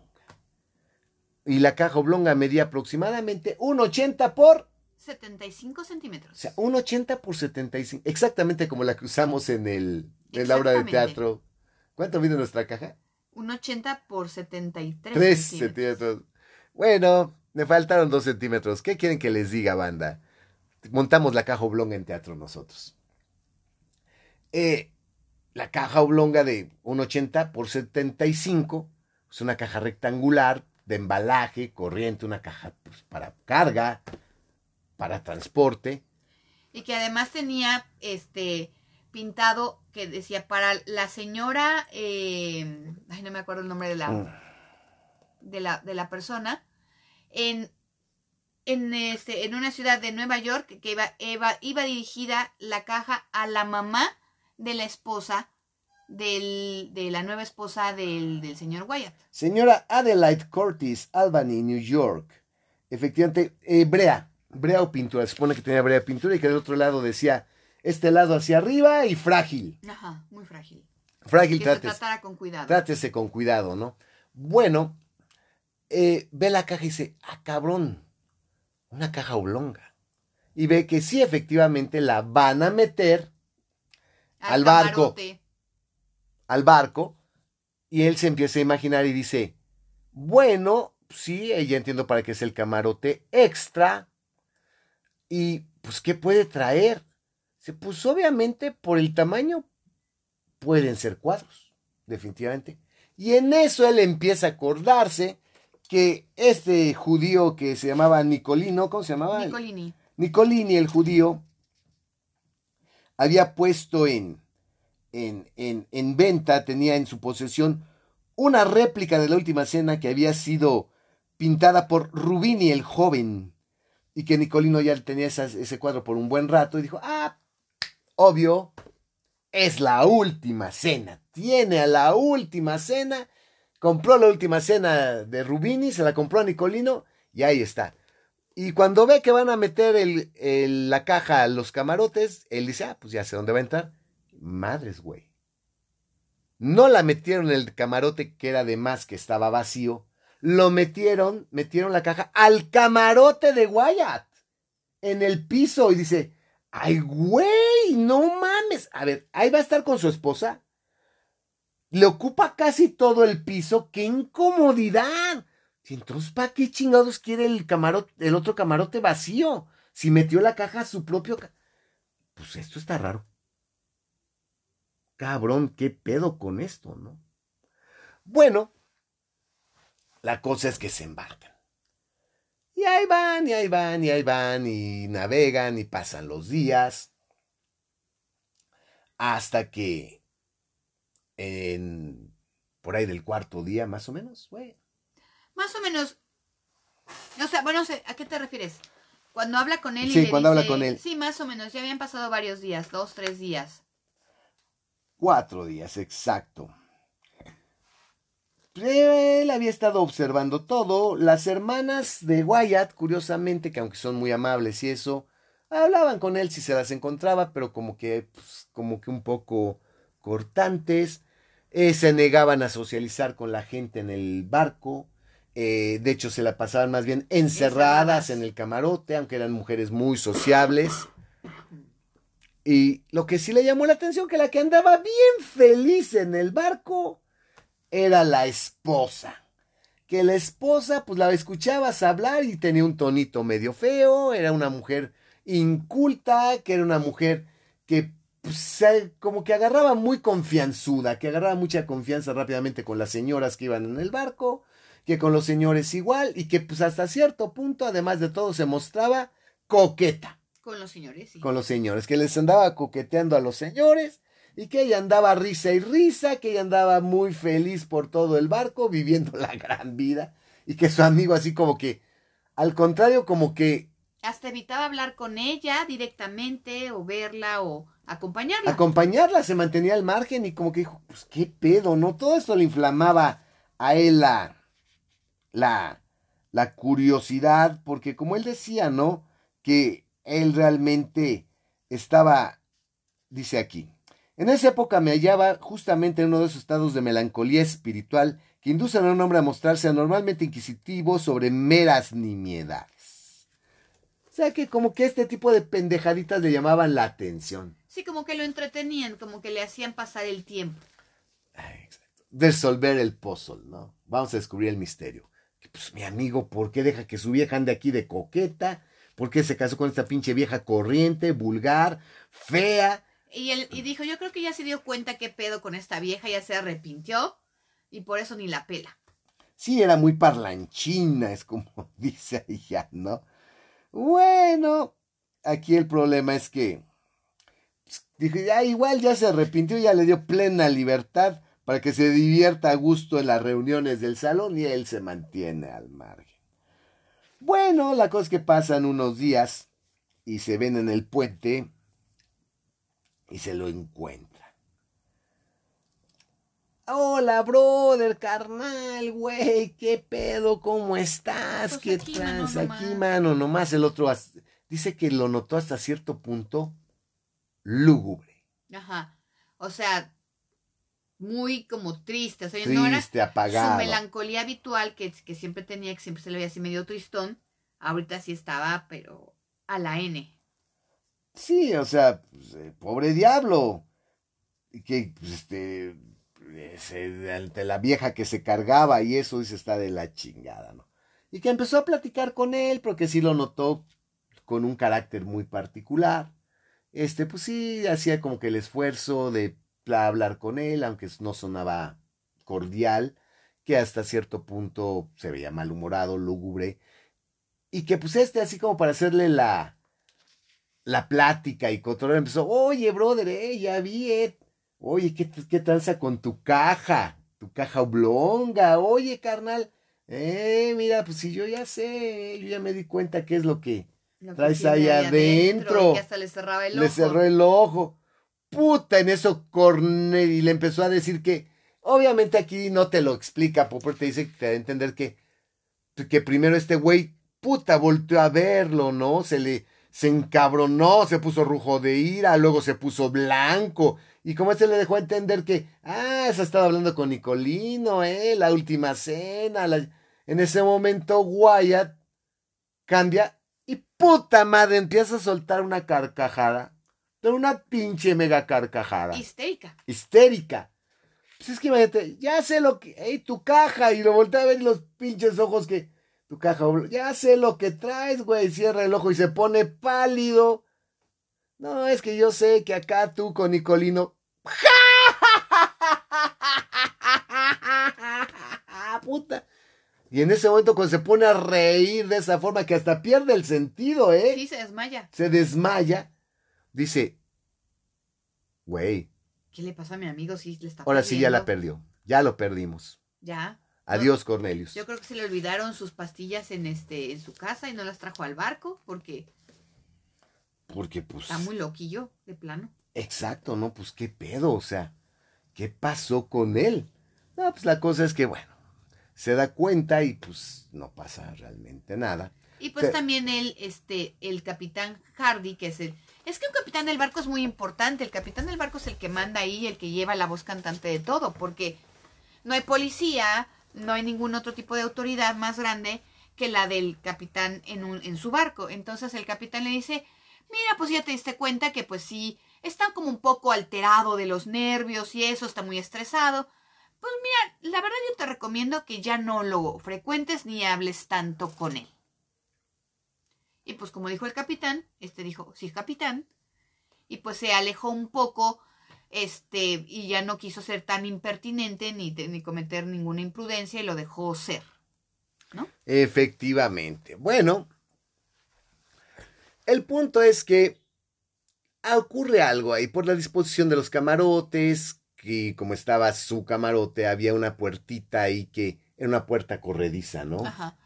Y la caja oblonga medía aproximadamente un 80 por, 75 centímetros. o sea, un 80 por 75, exactamente como la que usamos en el, en la obra de teatro. ¿Cuánto mide nuestra caja? Un 80 por 73 Tres centímetros. centímetros. Bueno, me faltaron dos centímetros. ¿Qué quieren que les diga, banda? Montamos la caja oblonga en teatro nosotros. Eh, la caja oblonga de un 80 por 75 es una caja rectangular de embalaje, corriente, una caja pues, para carga, para transporte. Y que además tenía este pintado que decía para la señora, eh, ay no me acuerdo el nombre de la, Mm. de la, de la persona, en, en, este, en una ciudad de Nueva York que iba, iba, iba dirigida la caja a la mamá de la esposa del, de la nueva esposa del, del señor Wyatt. Señora Adelaide Curtis, Albany, New York. Efectivamente, eh, brea, brea o pintura. Se supone que tenía brea pintura y que del otro lado decía, este lado hacia arriba y frágil. Ajá, muy frágil. Frágil, Que se trátese, tratara con cuidado. trátese con cuidado, ¿no? Bueno, eh, ve la caja y dice, ah, cabrón, una caja oblonga. Y ve que sí, efectivamente, la van a meter al barco. camarote. al barco y él se empieza a imaginar y dice, bueno, sí, ya entiendo para qué es el camarote extra y pues qué puede traer. Dice, Pues obviamente por el tamaño pueden ser cuadros, definitivamente. Y en eso él empieza a acordarse que este judío que se llamaba Nicolino, ¿cómo se llamaba? Nicolini. Nicolini, el judío, había puesto en, en, en, en venta, tenía en su posesión una réplica de la última cena que había sido pintada por Rubini el joven y que Nicolino ya tenía esas- ese cuadro por un buen rato y dijo, ah, obvio, es la última cena, tiene a la última cena, compró la última cena de Rubini, se la compró a Nicolino y ahí está. Y cuando ve que van a meter la caja a los camarotes, él dice, ah, pues ya sé dónde va a entrar. Madres, güey. No la metieron en el camarote que era de más, que estaba vacío. Lo metieron, metieron la caja al camarote de Wyatt. En el piso. Y dice, ay, güey, no mames. A ver, ahí va a estar con su esposa. Le ocupa casi todo el piso. ¡Qué incomodidad! Entonces, ¿para qué chingados quiere el camarote, el otro camarote vacío? Si metió la caja a su propio. Pues esto está raro. Cabrón, qué pedo con esto, ¿no? Bueno, la cosa es que se embarcan. Y ahí van, y ahí van, y ahí van, y navegan, y pasan los días. Hasta que en por ahí del cuarto día, más o menos, güey. Más o menos. O sea, bueno, no sé, ¿a qué te refieres? Cuando habla con él y Sí, le cuando habla con él. Sí, más o menos. Ya habían pasado varios días, dos, tres días. Cuatro días, exacto. Él había estado observando todo. Las hermanas de Wyatt, curiosamente, que aunque son muy amables y eso, hablaban con él si se las encontraba, pero como que, pues, como que un poco cortantes. Eh, se negaban a socializar con la gente en el barco. Eh, de hecho, se la pasaban más bien encerradas en el camarote, aunque eran mujeres muy sociables. Y lo que sí le llamó la atención, que la que andaba bien feliz en el barco era la esposa. Que la esposa, pues la escuchabas hablar y tenía un tonito medio feo, era una mujer inculta, que era una mujer que pues, como que agarraba muy confianzuda, que agarraba mucha confianza rápidamente con las señoras que iban en el barco que con los señores igual, y que pues hasta cierto punto, además de todo, se mostraba coqueta. Con los señores, sí. Con los señores, que les andaba coqueteando a los señores, y que ella andaba risa y risa, que ella andaba muy feliz por todo el barco, viviendo [LAUGHS] la gran vida, y que su amigo así como que, al contrario, como que hasta evitaba hablar con ella directamente o verla o acompañarla. Acompañarla, se mantenía al margen y como que dijo, pues qué pedo, ¿no? Todo esto le inflamaba a él la, la, la curiosidad, porque como él decía, ¿no? Que él realmente estaba, dice aquí, en esa época me hallaba justamente en uno de esos estados de melancolía espiritual que inducen a un hombre a mostrarse anormalmente inquisitivo sobre meras nimiedades. O sea que como que este tipo de pendejaditas le llamaban la atención. Sí, como que lo entretenían, como que le hacían pasar el tiempo. exacto. Resolver el puzzle, ¿no? Vamos a descubrir el misterio. Pues mi amigo, ¿por qué deja que su vieja ande aquí de coqueta? ¿Por qué se casó con esta pinche vieja corriente, vulgar, fea? Y, él, y dijo, yo creo que ya se dio cuenta qué pedo con esta vieja, ya se arrepintió y por eso ni la pela. Sí, era muy parlanchina, es como [LAUGHS] dice ella, ¿no? Bueno, aquí el problema es que pues, dije, ya igual ya se arrepintió, ya le dio plena libertad para que se divierta a gusto en las reuniones del salón y él se mantiene al margen. Bueno, la cosa es que pasan unos días y se ven en el puente y se lo encuentran. Hola, brother, carnal, güey, qué pedo, ¿cómo estás? Pues ¿Qué aquí, aquí, mano, nomás el otro dice que lo notó hasta cierto punto lúgubre. Ajá. O sea, muy como triste, o sea, triste, no era apagado. su melancolía habitual que, que siempre tenía, que siempre se le veía así medio tristón, ahorita sí estaba, pero a la N. Sí, o sea, pues, eh, pobre diablo. Que, pues, este, ante la vieja que se cargaba y eso dice está de la chingada, ¿no? Y que empezó a platicar con él porque sí lo notó con un carácter muy particular. Este, pues sí, hacía como que el esfuerzo de hablar con él, aunque no sonaba cordial, que hasta cierto punto se veía malhumorado, lúgubre, y que pues este así como para hacerle la la plática y control empezó, oye, brother, eh, ya vi, eh, Oye, ¿qué, qué tranza con tu caja? Tu caja oblonga. Oye, carnal. Eh, mira, pues si yo ya sé, yo ya me di cuenta qué es lo que traes ahí adentro. hasta le cerraba el le cerró el ojo. Puta, en eso Cornel y le empezó a decir que, obviamente aquí no te lo explica, Popper te dice que te da a entender que, que primero este güey, puta, volteó a verlo, ¿no? Se le, se encabronó, se puso rujo de ira, luego se puso blanco, y como este le dejó entender que, ah, se ha estado hablando con Nicolino, eh, la última cena. En ese momento Wyatt cambia y puta madre empieza a soltar una carcajada. Pero una pinche mega carcajada. Histérica. Histérica. Pues es que imagínate, ya sé lo que, ey, tu caja, y lo voltea a ver los pinches ojos que, tu caja, ya sé lo que traes, güey, cierra el ojo y se pone pálido. No, es que yo sé que acá tú con Nicolino. [LAUGHS] Puta. Y en ese momento cuando se pone a reír de esa forma que hasta pierde el sentido, ¿eh? Sí, se desmaya. Se desmaya. Dice, güey. ¿Qué le pasa a mi amigo? Sí, le está Ahora sí ya la perdió. Ya lo perdimos. Ya. Adiós, Cornelius. Yo creo que se le olvidaron sus pastillas en este en su casa y no las trajo al barco porque porque pues... Está muy loquillo, de plano. Exacto, ¿no? Pues qué pedo, o sea, ¿qué pasó con él? No, pues la cosa es que, bueno, se da cuenta y pues no pasa realmente nada. Y pues también el, este, el capitán Hardy, que es el... Es que un capitán del barco es muy importante. El capitán del barco es el que manda ahí, el que lleva la voz cantante de todo, porque no hay policía, no hay ningún otro tipo de autoridad más grande que la del capitán en, su barco. Entonces el capitán le dice, mira, pues ya te diste cuenta que pues sí, está como un poco alterado de los nervios y eso, está muy estresado. Pues mira, la verdad yo te recomiendo que ya no lo frecuentes ni hables tanto con él. Y pues como dijo el capitán, este dijo, sí, capitán, y pues se alejó un poco, este, y ya no quiso ser tan impertinente ni, ni cometer ninguna imprudencia y lo dejó ser. Efectivamente. Bueno, el punto es que ocurre algo ahí por la disposición de los camarotes, que como estaba su camarote, había una puertita ahí que era una puerta corrediza, ¿no? Ajá.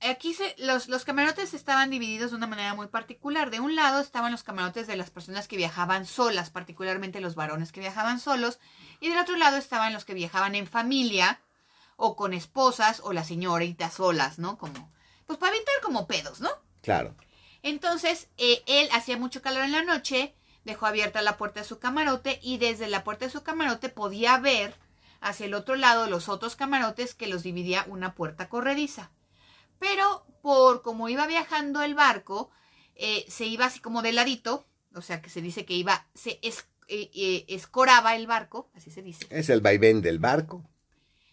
Aquí se, los, los camarotes estaban divididos de una manera muy particular. De un lado estaban los camarotes de las personas que viajaban solas, particularmente los varones que viajaban solos, y del otro lado estaban los que viajaban en familia o con esposas o las señoritas solas, ¿no? Como, pues para evitar como pedos, ¿no? Claro. Entonces, eh, él hacía mucho calor en la noche, dejó abierta la puerta de su camarote y desde la puerta de su camarote podía ver hacia el otro lado los otros camarotes que los dividía una puerta corrediza. Pero por como iba viajando el barco, eh, se iba así como de ladito, o sea que se dice que iba, se eh, escoraba el barco, así se dice. Es el vaivén del barco.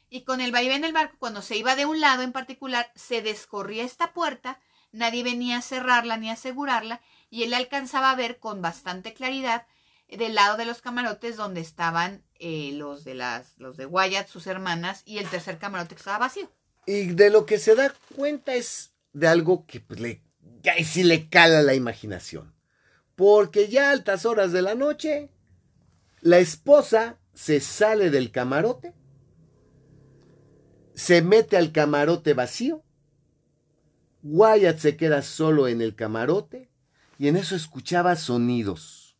Y con el vaivén del barco, cuando se iba de un lado en particular, se descorría esta puerta nadie venía a cerrarla ni a asegurarla, y él alcanzaba a ver con bastante claridad del lado de los camarotes donde estaban eh, los de las, los de Wyatt, sus hermanas, y el tercer camarote que estaba vacío. Y de lo que se da cuenta es de algo que pues, le, ahí sí le cala la imaginación. Porque ya a altas horas de la noche, la esposa se sale del camarote, se mete al camarote vacío Wyatt se queda solo en el camarote y en eso escuchaba sonidos.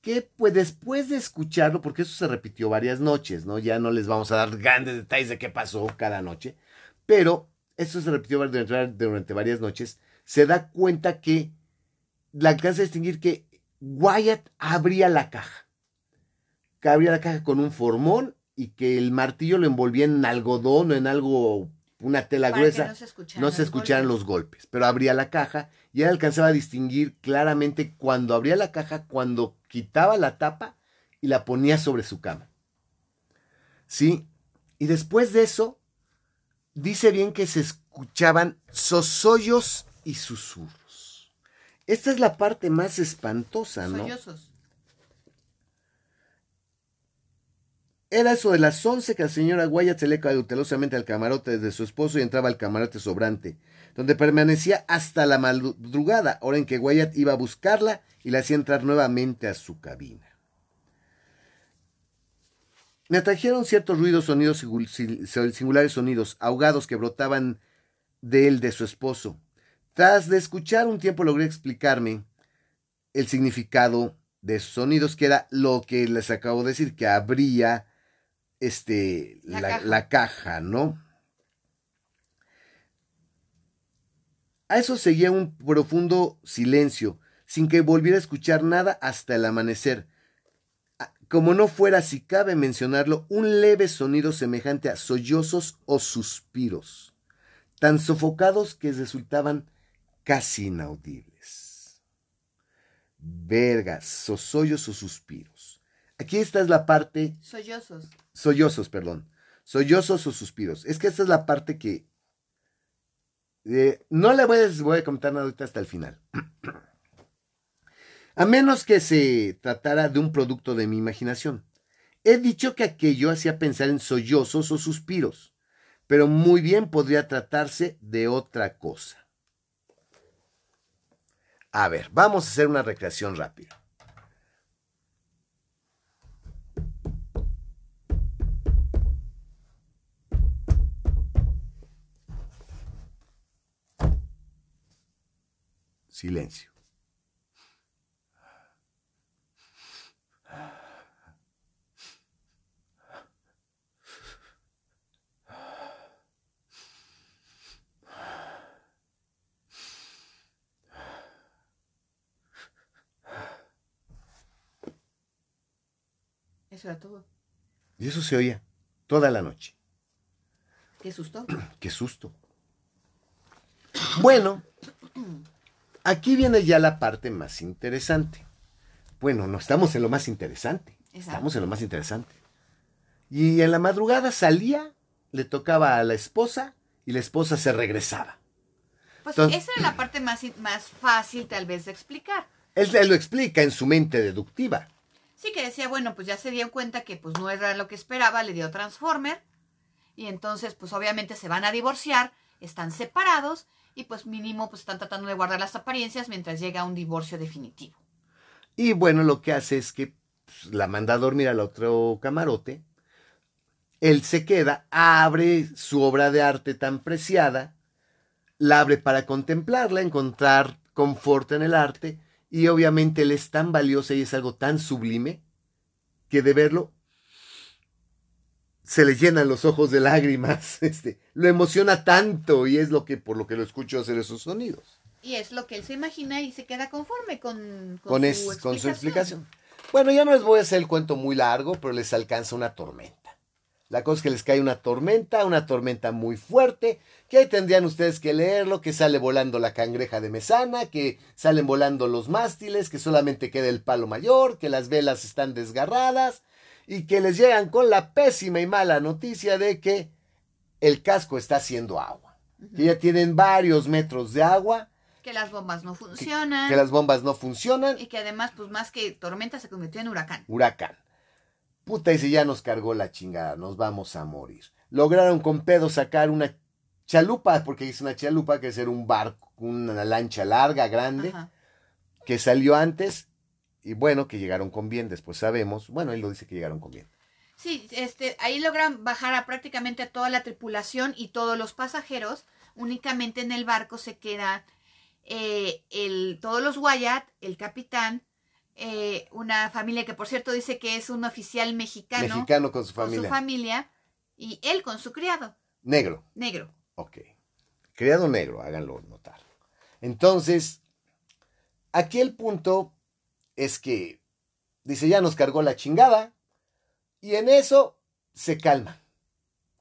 Que pues después de escucharlo, porque eso se repitió varias noches, ¿no? Ya no les vamos a dar grandes detalles de qué pasó cada noche, pero eso se repitió durante, varias noches, se da cuenta que la alcanza a distinguir que Wyatt abría la caja. Que abría la caja con un formón y que el martillo lo envolvía en algodón o en algo una tela gruesa, no se escucharan, los, golpes. pero abría la caja y él alcanzaba a distinguir claramente cuando abría la caja, cuando quitaba la tapa y la ponía sobre su cama. ¿Sí? Y después de eso, dice bien que se escuchaban sosollos y susurros. Esta es la parte más espantosa, ¿no? Era eso de las once que la señora Wyatt se le cautelosamente al camarote de su esposo y entraba al camarote sobrante, donde permanecía hasta la madrugada, hora en que Wyatt iba a buscarla y la hacía entrar nuevamente a su cabina. Me atrajeron ciertos ruidos, sonidos, singulares sonidos, ahogados que brotaban de él, de su esposo. Tras de escuchar un tiempo logré explicarme el significado de esos sonidos, que era lo que les acabo de decir, que habría este, la, caja. ¿no? A eso seguía un profundo silencio, sin que volviera a escuchar nada hasta el amanecer. Como no fuera, si cabe mencionarlo, un leve sonido semejante a sollozos o suspiros, tan sofocados que resultaban casi inaudibles. Vergas, sosollos o suspiros. Aquí esta es la parte. Sollozos. Sollozos, perdón. Sollozos o suspiros. Es que esta es la parte que. Eh, no le voy a, voy a comentar nada ahorita hasta el final. [CLEARS THROAT] a menos que se tratara de un producto de mi imaginación. He dicho que aquello hacía pensar en sollozos o suspiros, pero muy bien podría tratarse de otra cosa. A ver, vamos a hacer una recreación rápida. Silencio. Eso era todo. Y eso se oía toda la noche. Qué susto. [CLEARS THROAT] Qué susto. Bueno, Aquí viene ya la parte más interesante. Bueno, no estamos en lo más interesante. Estamos en lo más interesante. Y en la madrugada salía, le tocaba a la esposa y la esposa se regresaba. Pues esa era la [CLEARS THROAT] parte más, más fácil tal vez de explicar. Él, lo explica en su mente deductiva. Sí, que decía, bueno, pues ya se dio cuenta que pues no era lo que esperaba, le dio Transformer y entonces pues obviamente se van a divorciar están separados y pues mínimo pues están tratando de guardar las apariencias mientras llega un divorcio definitivo. Y bueno, lo que hace es que pues, la manda a dormir al otro camarote. Él se queda, abre su obra de arte tan preciada, la abre para contemplarla, encontrar confort en el arte, y obviamente él es tan valiosa y es algo tan sublime que de verlo se le llenan los ojos de lágrimas, [LAUGHS] este, lo emociona tanto y es lo que por lo que lo escucho hacer esos sonidos. Y es lo que él se imagina y se queda conforme con, con, su, con su explicación. Bueno, ya no les voy a hacer el cuento muy largo, pero les alcanza una tormenta. La cosa es que les cae una tormenta, una tormenta muy fuerte, que ahí tendrían ustedes que leerlo, que sale volando la cangreja de mesana, que salen volando los mástiles, que solamente queda el palo mayor, que las velas están desgarradas, y que les llegan con la pésima y mala noticia de que el casco está haciendo agua, que ya tienen varios metros de agua. Que las bombas no funcionan. Que, que las bombas no funcionan. Y que además, pues más que tormenta, se convirtió en huracán. Huracán. Puta, y si ya nos cargó la chingada, nos vamos a morir. Lograron con pedo sacar una chalupa, porque es una chalupa que es un barco, una lancha larga, grande, que salió antes, y bueno, que llegaron con bien, después sabemos, bueno, él lo dice que llegaron con bien. Sí, este, ahí logran bajar a prácticamente a toda la tripulación y todos los pasajeros, únicamente en el barco se quedan eh, el, todos los Wyatt, el capitán, eh, una familia que por cierto dice que es un oficial mexicano. Mexicano con su familia. Con su familia y él con su criado. Negro. Negro. Ok. Criado negro, háganlo notar. Entonces, aquí el punto es que dice, ya nos cargó la chingada y en eso se calma.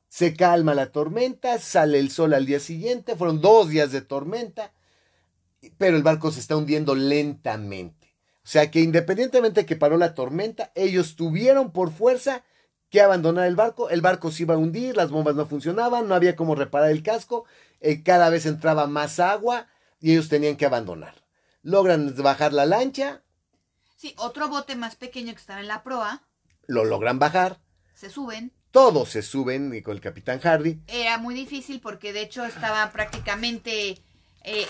Se calma la tormenta, sale el sol al día siguiente, fueron dos días de tormenta, pero el barco se está hundiendo lentamente. O sea que independientemente de que paró la tormenta, ellos tuvieron por fuerza que abandonar el barco. El barco se iba a hundir, las bombas no funcionaban, no había cómo reparar el casco, eh, cada vez entraba más agua y ellos tenían que abandonar. Logran bajar la lancha. Sí, otro bote más pequeño que estaba en la proa. Lo logran bajar. Se suben. Todos se suben con el capitán Hardy. Era muy difícil porque de hecho estaba prácticamente eh,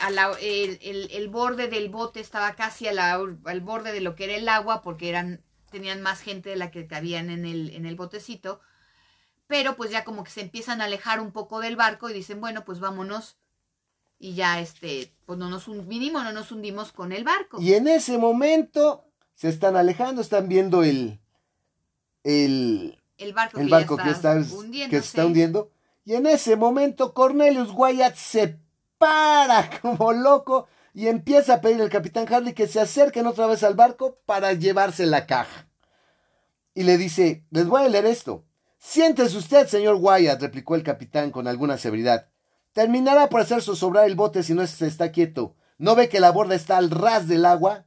el, borde del bote estaba casi al borde de lo que era el agua porque eran tenían más gente de la que cabían en el, en el botecito. Pero pues ya como que se empiezan a alejar un poco del barco y dicen, bueno, pues vámonos. Y ya este, pues no nos mínimo no nos hundimos con el barco. Y en ese momento se están alejando, están viendo el el, barco, el que, barco que, está, que se está hundiendo. Y en ese momento Cornelius Wyatt se para [LAUGHS] como loco y empieza a pedir al capitán Harley que se acerquen otra vez al barco para llevarse la caja. Y le dice, les voy a leer esto. Siéntese usted, señor Wyatt, replicó el capitán con alguna severidad. Terminará por hacer zozobrar el bote si no se está quieto. ¿No ve que la borda está al ras del agua?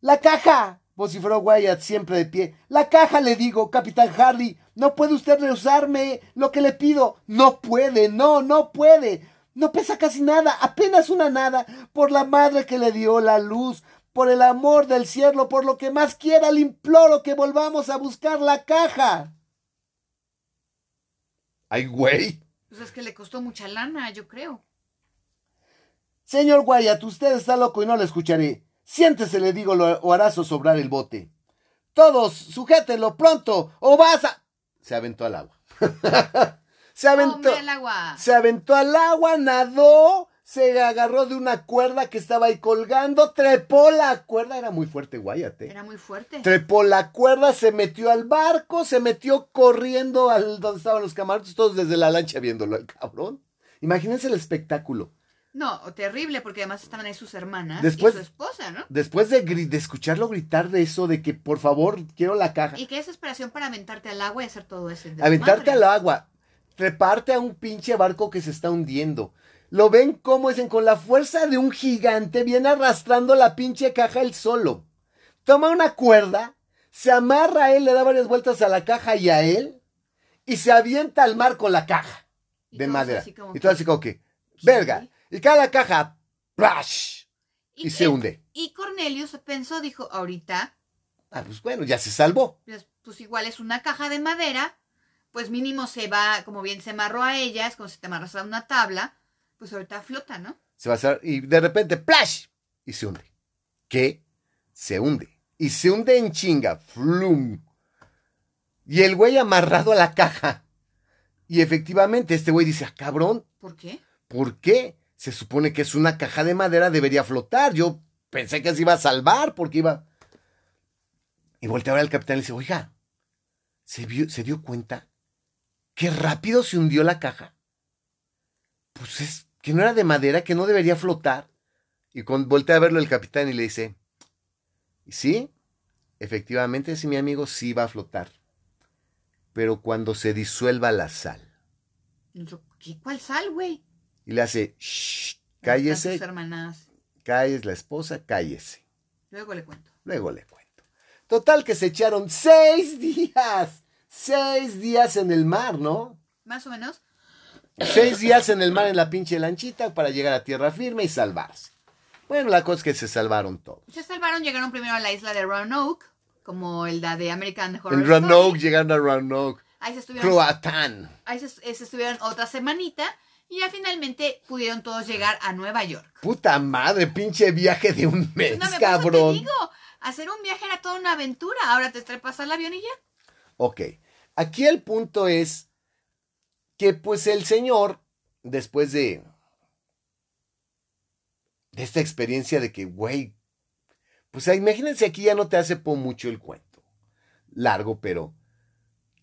¡La caja! vociferó Wyatt siempre de pie. La caja, le digo, capitán Harley. No puede usted rehusarme lo que le pido. No puede, no, no puede. No pesa casi nada, apenas una nada, por la madre que le dio la luz, por el amor del cielo, por lo que más quiera, le imploro que volvamos a buscar la caja. Ay, güey. Pues es que le costó mucha lana, yo creo. Señor Wyatt, usted está loco y no le escucharé. Siéntese, le digo, o hará sobrar el bote. Todos, sujétenlo pronto, o vas a. Se aventó al agua. [LAUGHS] Se aventó, al agua. se aventó al agua, nadó, se agarró de una cuerda que estaba ahí colgando, trepó la cuerda, era muy fuerte, guayate. Era muy fuerte. Trepó la cuerda, se metió al barco, se metió corriendo al donde estaban los camarotes, todos desde la lancha viéndolo al cabrón. Imagínense el espectáculo. No, terrible, porque además estaban ahí sus hermanas después, y su esposa, ¿no? Después de, de, escucharlo gritar de eso, de que por favor quiero la caja. Y qué desesperación para aventarte al agua y hacer todo eso. Aventarte al agua reparte a un pinche barco que se está hundiendo. Lo ven como dicen, con la fuerza de un gigante, viene arrastrando la pinche caja él solo. Toma una cuerda, se amarra a él, le da varias vueltas a la caja y a él, y se avienta al mar con la caja de madera. y todo así como que, verga. Y cada caja, ¡plash! Y, se hunde. Y Cornelius pensó, dijo, ahorita. Ah, pues bueno, ya se salvó. Pues, pues igual es una caja de madera pues mínimo se va, como bien se amarró a ella, es como si te amarras a una tabla, Pues ahorita flota, ¿no? Se va a hacer, y de repente, ¡plash! Y se hunde. ¿Qué? Se hunde. Y se hunde en chinga. ¡Flum! Y el güey amarrado a la caja. Y efectivamente, este güey dice, ah, cabrón, ¿Por qué? ¿por qué? Se supone que es una caja de madera, debería flotar. Yo pensé que se iba a salvar porque iba... Y voltea a ver al capitán y le dice, oiga, ¿se, vio- ¿se dio cuenta? Qué rápido se hundió la caja. Pues es que no era de madera, que no debería flotar. Y con, voltea a verlo el capitán y le dice, "Y sí, efectivamente, sí, mi amigo, sí va a flotar. Pero cuando se disuelva la sal. ¿Qué? ¿Cuál sal, güey? Y le hace, shh, cállese, hermanas. calles la esposa, cállese. Luego le cuento. Luego le cuento. Total que se echaron seis [LAUGHS] días. Seis días en el mar, ¿no? Más o menos. Seis días en el mar en la pinche lanchita para llegar a tierra firme y salvarse. Bueno, la cosa es que se salvaron todos. Se salvaron, llegaron primero a la isla de Roanoke, como el de American Horror En. Roanoke, llegaron a Roanoke. Ahí se estuvieron, Croatán. ahí se, eh, se estuvieron otra semanita y ya finalmente pudieron todos llegar a Nueva York. Puta madre, pinche viaje de un mes, no, me cabrón. te digo, hacer un viaje era toda una aventura. Ahora te trepas al avión y ya. Ok, aquí el punto es que pues el señor, después de, de esta experiencia de que, güey, pues imagínense aquí ya no te hace po mucho el cuento, largo, pero,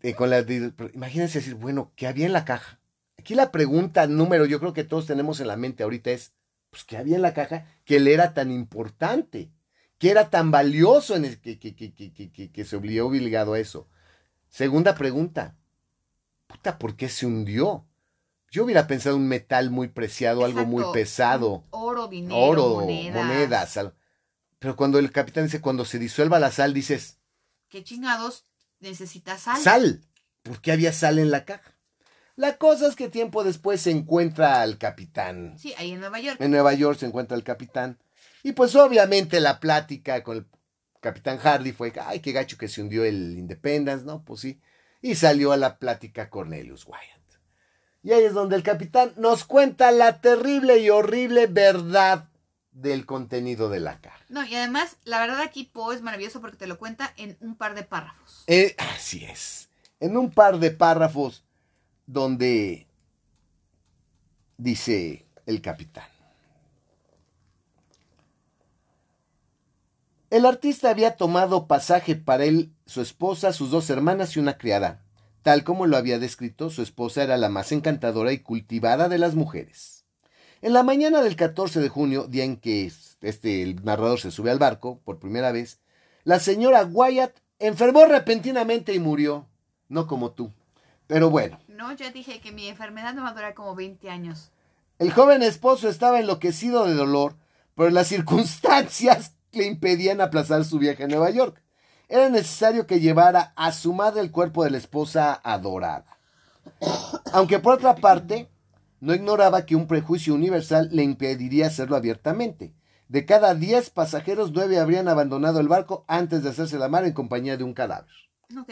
eh, con la, imagínense decir, bueno, ¿qué había en la caja? Aquí la pregunta número, yo creo que todos tenemos en la mente ahorita es, pues, ¿qué había en la caja que le era tan importante? ¿Qué era tan valioso en el, que, que, que, que, que- que- que se obligó obligado a eso? Segunda pregunta. Puta, ¿por qué se hundió? Yo hubiera pensado un metal muy preciado, algo muy pesado. Oro, dinero, Oro, monedas. monedas. al- Pero cuando el capitán dice, cuando se disuelva la sal, dices, ¿Qué chingados necesitas sal? sal. ¿Por qué había sal en la caja? La cosa es que tiempo después se encuentra al capitán. Sí, ahí en Nueva York. En Nueva York se encuentra el capitán. Y pues obviamente la plática con el capitán Hardy fue, ay, qué gacho que se hundió el Independence, ¿no? Pues sí. Y salió a la plática Cornelius Wyatt. Y ahí es donde el capitán nos cuenta la terrible y horrible verdad del contenido de la caja. No, y además, la verdad aquí Poe es maravilloso porque te lo cuenta en un par de párrafos. Eh, así es. En un par de párrafos donde dice el capitán. El artista había tomado pasaje para él, su esposa, sus dos hermanas y una criada. Tal como lo había descrito, su esposa era la más encantadora y cultivada de las mujeres. En la mañana del 14 de junio, día en que este, el narrador se sube al barco por primera vez, la señora Wyatt enfermó repentinamente y murió. No como tú. Pero bueno, No, ya dije que mi enfermedad me va a durar como 20 años. el joven esposo estaba enloquecido de dolor, pero las [LAUGHS] circunstancias le impedían aplazar su viaje a Nueva York. Era necesario que llevara a su madre el cuerpo de la esposa adorada. Aunque por otra parte, no ignoraba que un prejuicio universal le impediría hacerlo abiertamente. De cada 10 pasajeros, 9 habrían abandonado el barco antes de hacerse la mar en compañía de un cadáver. Ok,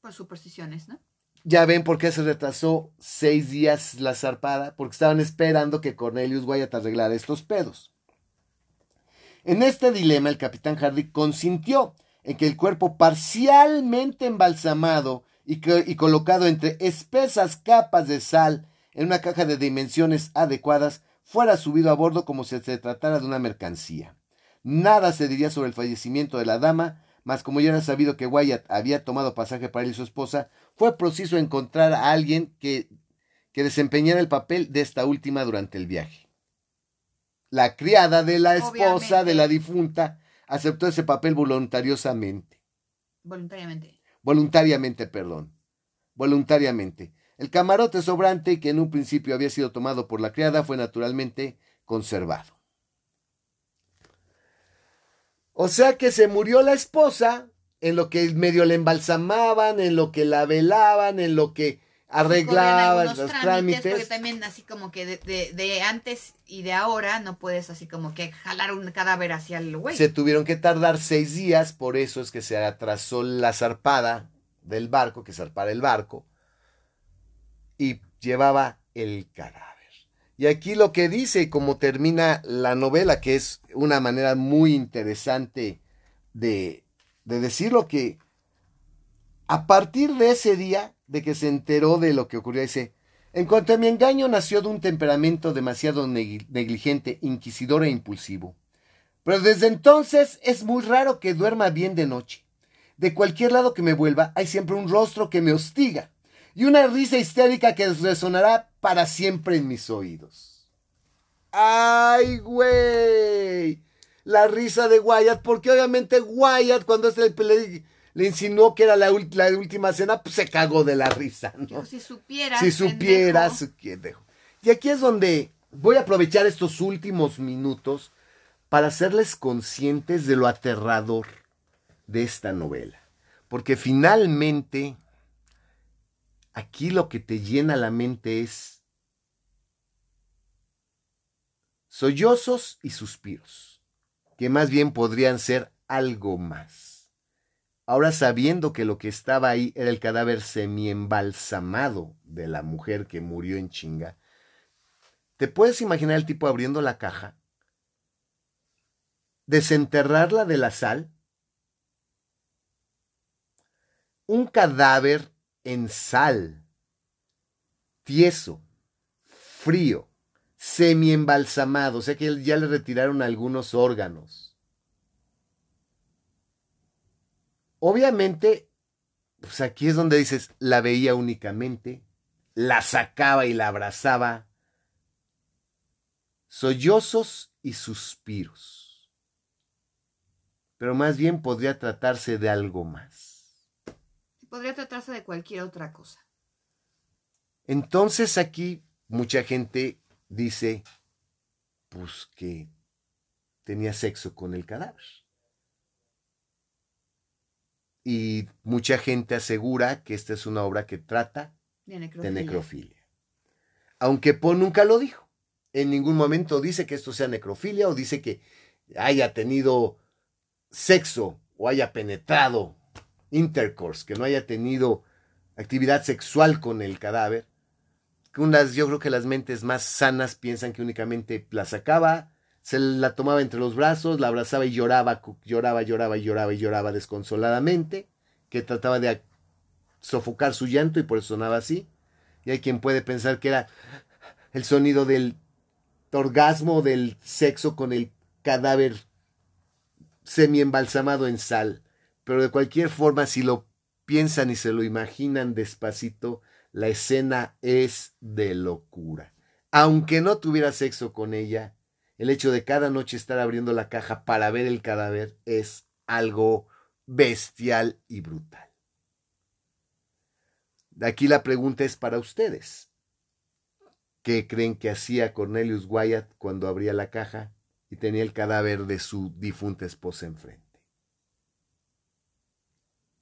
por supersticiones, ¿no? Ya ven por qué se retrasó seis días la zarpada, porque estaban esperando que Cornelius Wyatt arreglara estos pedos. En este dilema, el capitán Hardy consintió en que el cuerpo parcialmente embalsamado y, que- y colocado entre espesas capas de sal en una caja de dimensiones adecuadas fuera subido a bordo como si se tratara de una mercancía. Nada se diría sobre el fallecimiento de la dama, mas como ya era sabido que Wyatt había tomado pasaje para él y su esposa, fue preciso encontrar a alguien que, que desempeñara el papel de esta última durante el viaje. La criada de la esposa Obviamente. de la difunta aceptó ese papel voluntariosamente. Voluntariamente. Voluntariamente, perdón. Voluntariamente. El camarote sobrante, que en un principio había sido tomado por la criada, fue naturalmente conservado. O sea que se murió la esposa en lo que medio le embalsamaban, en lo que la velaban, en lo que arreglaban los trámites. Porque también así como que de, de- de antes y de ahora no puedes así como que jalar un cadáver hacia el güey. Se tuvieron que tardar seis días, por eso es que se atrasó la zarpada del barco, que zarpara el barco, y llevaba el cadáver. Y aquí lo que dice, como termina la novela, que es una manera muy interesante de, de decir lo que a partir de ese día, de que se enteró de lo que ocurrió, dice, en cuanto a mi engaño nació de un temperamento demasiado negligente, inquisidor e impulsivo. Pero desde entonces es muy raro que duerma bien de noche. De cualquier lado que me vuelva, hay siempre un rostro que me hostiga y una risa histérica que resonará para siempre en mis oídos. ¡Ay, güey! La risa de Wyatt, porque obviamente Wyatt cuando este le, le insinuó que era la, última cena, pues se cagó de la risa, ¿no? si supieras. Si supieras, Y aquí es donde voy a aprovechar estos últimos minutos para hacerles conscientes de lo aterrador de esta novela. Porque finalmente Aquí lo que te llena la mente es sollozos y suspiros, que más bien podrían ser algo más. Ahora sabiendo que lo que estaba ahí era el cadáver semi-embalsamado de la mujer que murió en chinga, ¿te puedes imaginar el tipo abriendo la caja? Desenterrarla de la sal. Un cadáver en sal, tieso, frío, semi-embalsamado, o sea que ya le retiraron algunos órganos. Obviamente, pues aquí es donde dices, la veía únicamente, la sacaba y la abrazaba, sollozos y suspiros. Pero más bien podría tratarse de algo más podría tratarse de cualquier otra cosa. Entonces aquí mucha gente dice, pues que tenía sexo con el cadáver. Y mucha gente asegura que esta es una obra que trata de necrofilia. Aunque Poe nunca lo dijo. En ningún momento dice que esto sea necrofilia o dice que haya tenido sexo o haya penetrado intercourse, que no haya tenido actividad sexual con el cadáver. Unas, yo creo que las mentes más sanas piensan que únicamente la sacaba, se la tomaba entre los brazos, la abrazaba y lloraba, lloraba, lloraba lloraba y lloraba desconsoladamente, que trataba de sofocar su llanto y por eso sonaba así. Y hay quien puede pensar que era el sonido del orgasmo del sexo con el cadáver semi embalsamado en sal. Pero de cualquier forma, si lo piensan y se lo imaginan despacito, la escena es de locura. Aunque no tuviera sexo con ella, el hecho de cada noche estar abriendo la caja para ver el cadáver es algo bestial y brutal. Aquí la pregunta es para ustedes. ¿Qué creen que hacía Cornelius Wyatt cuando abría la caja y tenía el cadáver de su difunta esposa enfrente?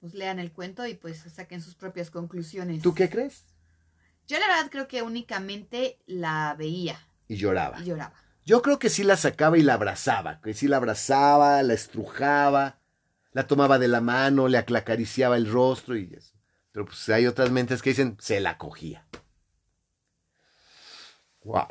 pues lean el cuento y pues saquen sus propias conclusiones. ¿Tú qué crees? Yo la verdad creo que únicamente la veía. Y lloraba. Y lloraba. Yo creo que sí la sacaba y la abrazaba, que sí la abrazaba, la estrujaba, la tomaba de la mano, le acariciaba el rostro y eso. Pero pues hay otras mentes que dicen, se la cogía. ¡Wow!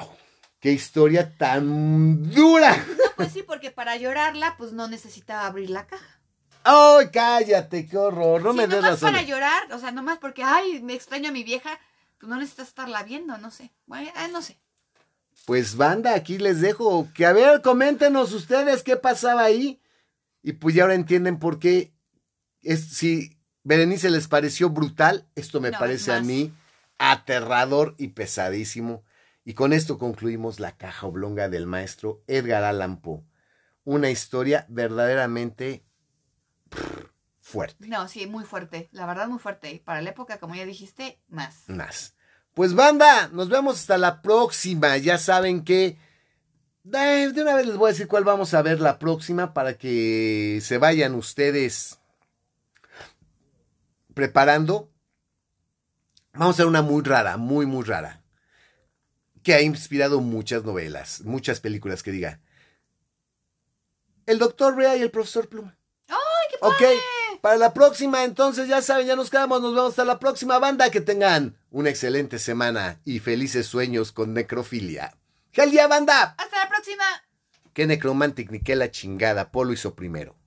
¡Qué historia tan dura! No, pues sí, porque para llorarla, pues no necesitaba abrir la caja. ¡Ay, cállate, qué horror! No me des razón. para llorar, o sea, nomás porque, ay, me extraño a mi vieja, pues no necesitas estarla viendo, no sé. Bueno, no sé. Pues banda, aquí les dejo que a ver, coméntenos ustedes qué pasaba ahí. Y pues ya ahora entienden por qué es, si Berenice les pareció brutal, esto me parece a mí aterrador y pesadísimo. Y con esto concluimos la caja oblonga del maestro Edgar Allan Poe. Una historia verdaderamente fuerte. No, sí, muy fuerte. La verdad, muy fuerte. Y para la época, como ya dijiste, más. Más. Pues banda, nos vemos hasta la próxima. Ya saben que... De una vez les voy a decir cuál vamos a ver la próxima para que se vayan ustedes preparando. Vamos a ver una muy rara, muy, muy rara. Que ha inspirado muchas novelas, muchas películas que diga. El doctor Rea y el profesor Pluma. Ok, para la próxima, entonces ya saben, ya nos quedamos, nos vemos hasta la próxima banda. Que tengan una excelente semana y felices sueños con necrofilia. ¡Que al día, banda! Hasta la próxima. Que Necromantic ni que la chingada. Polo hizo primero.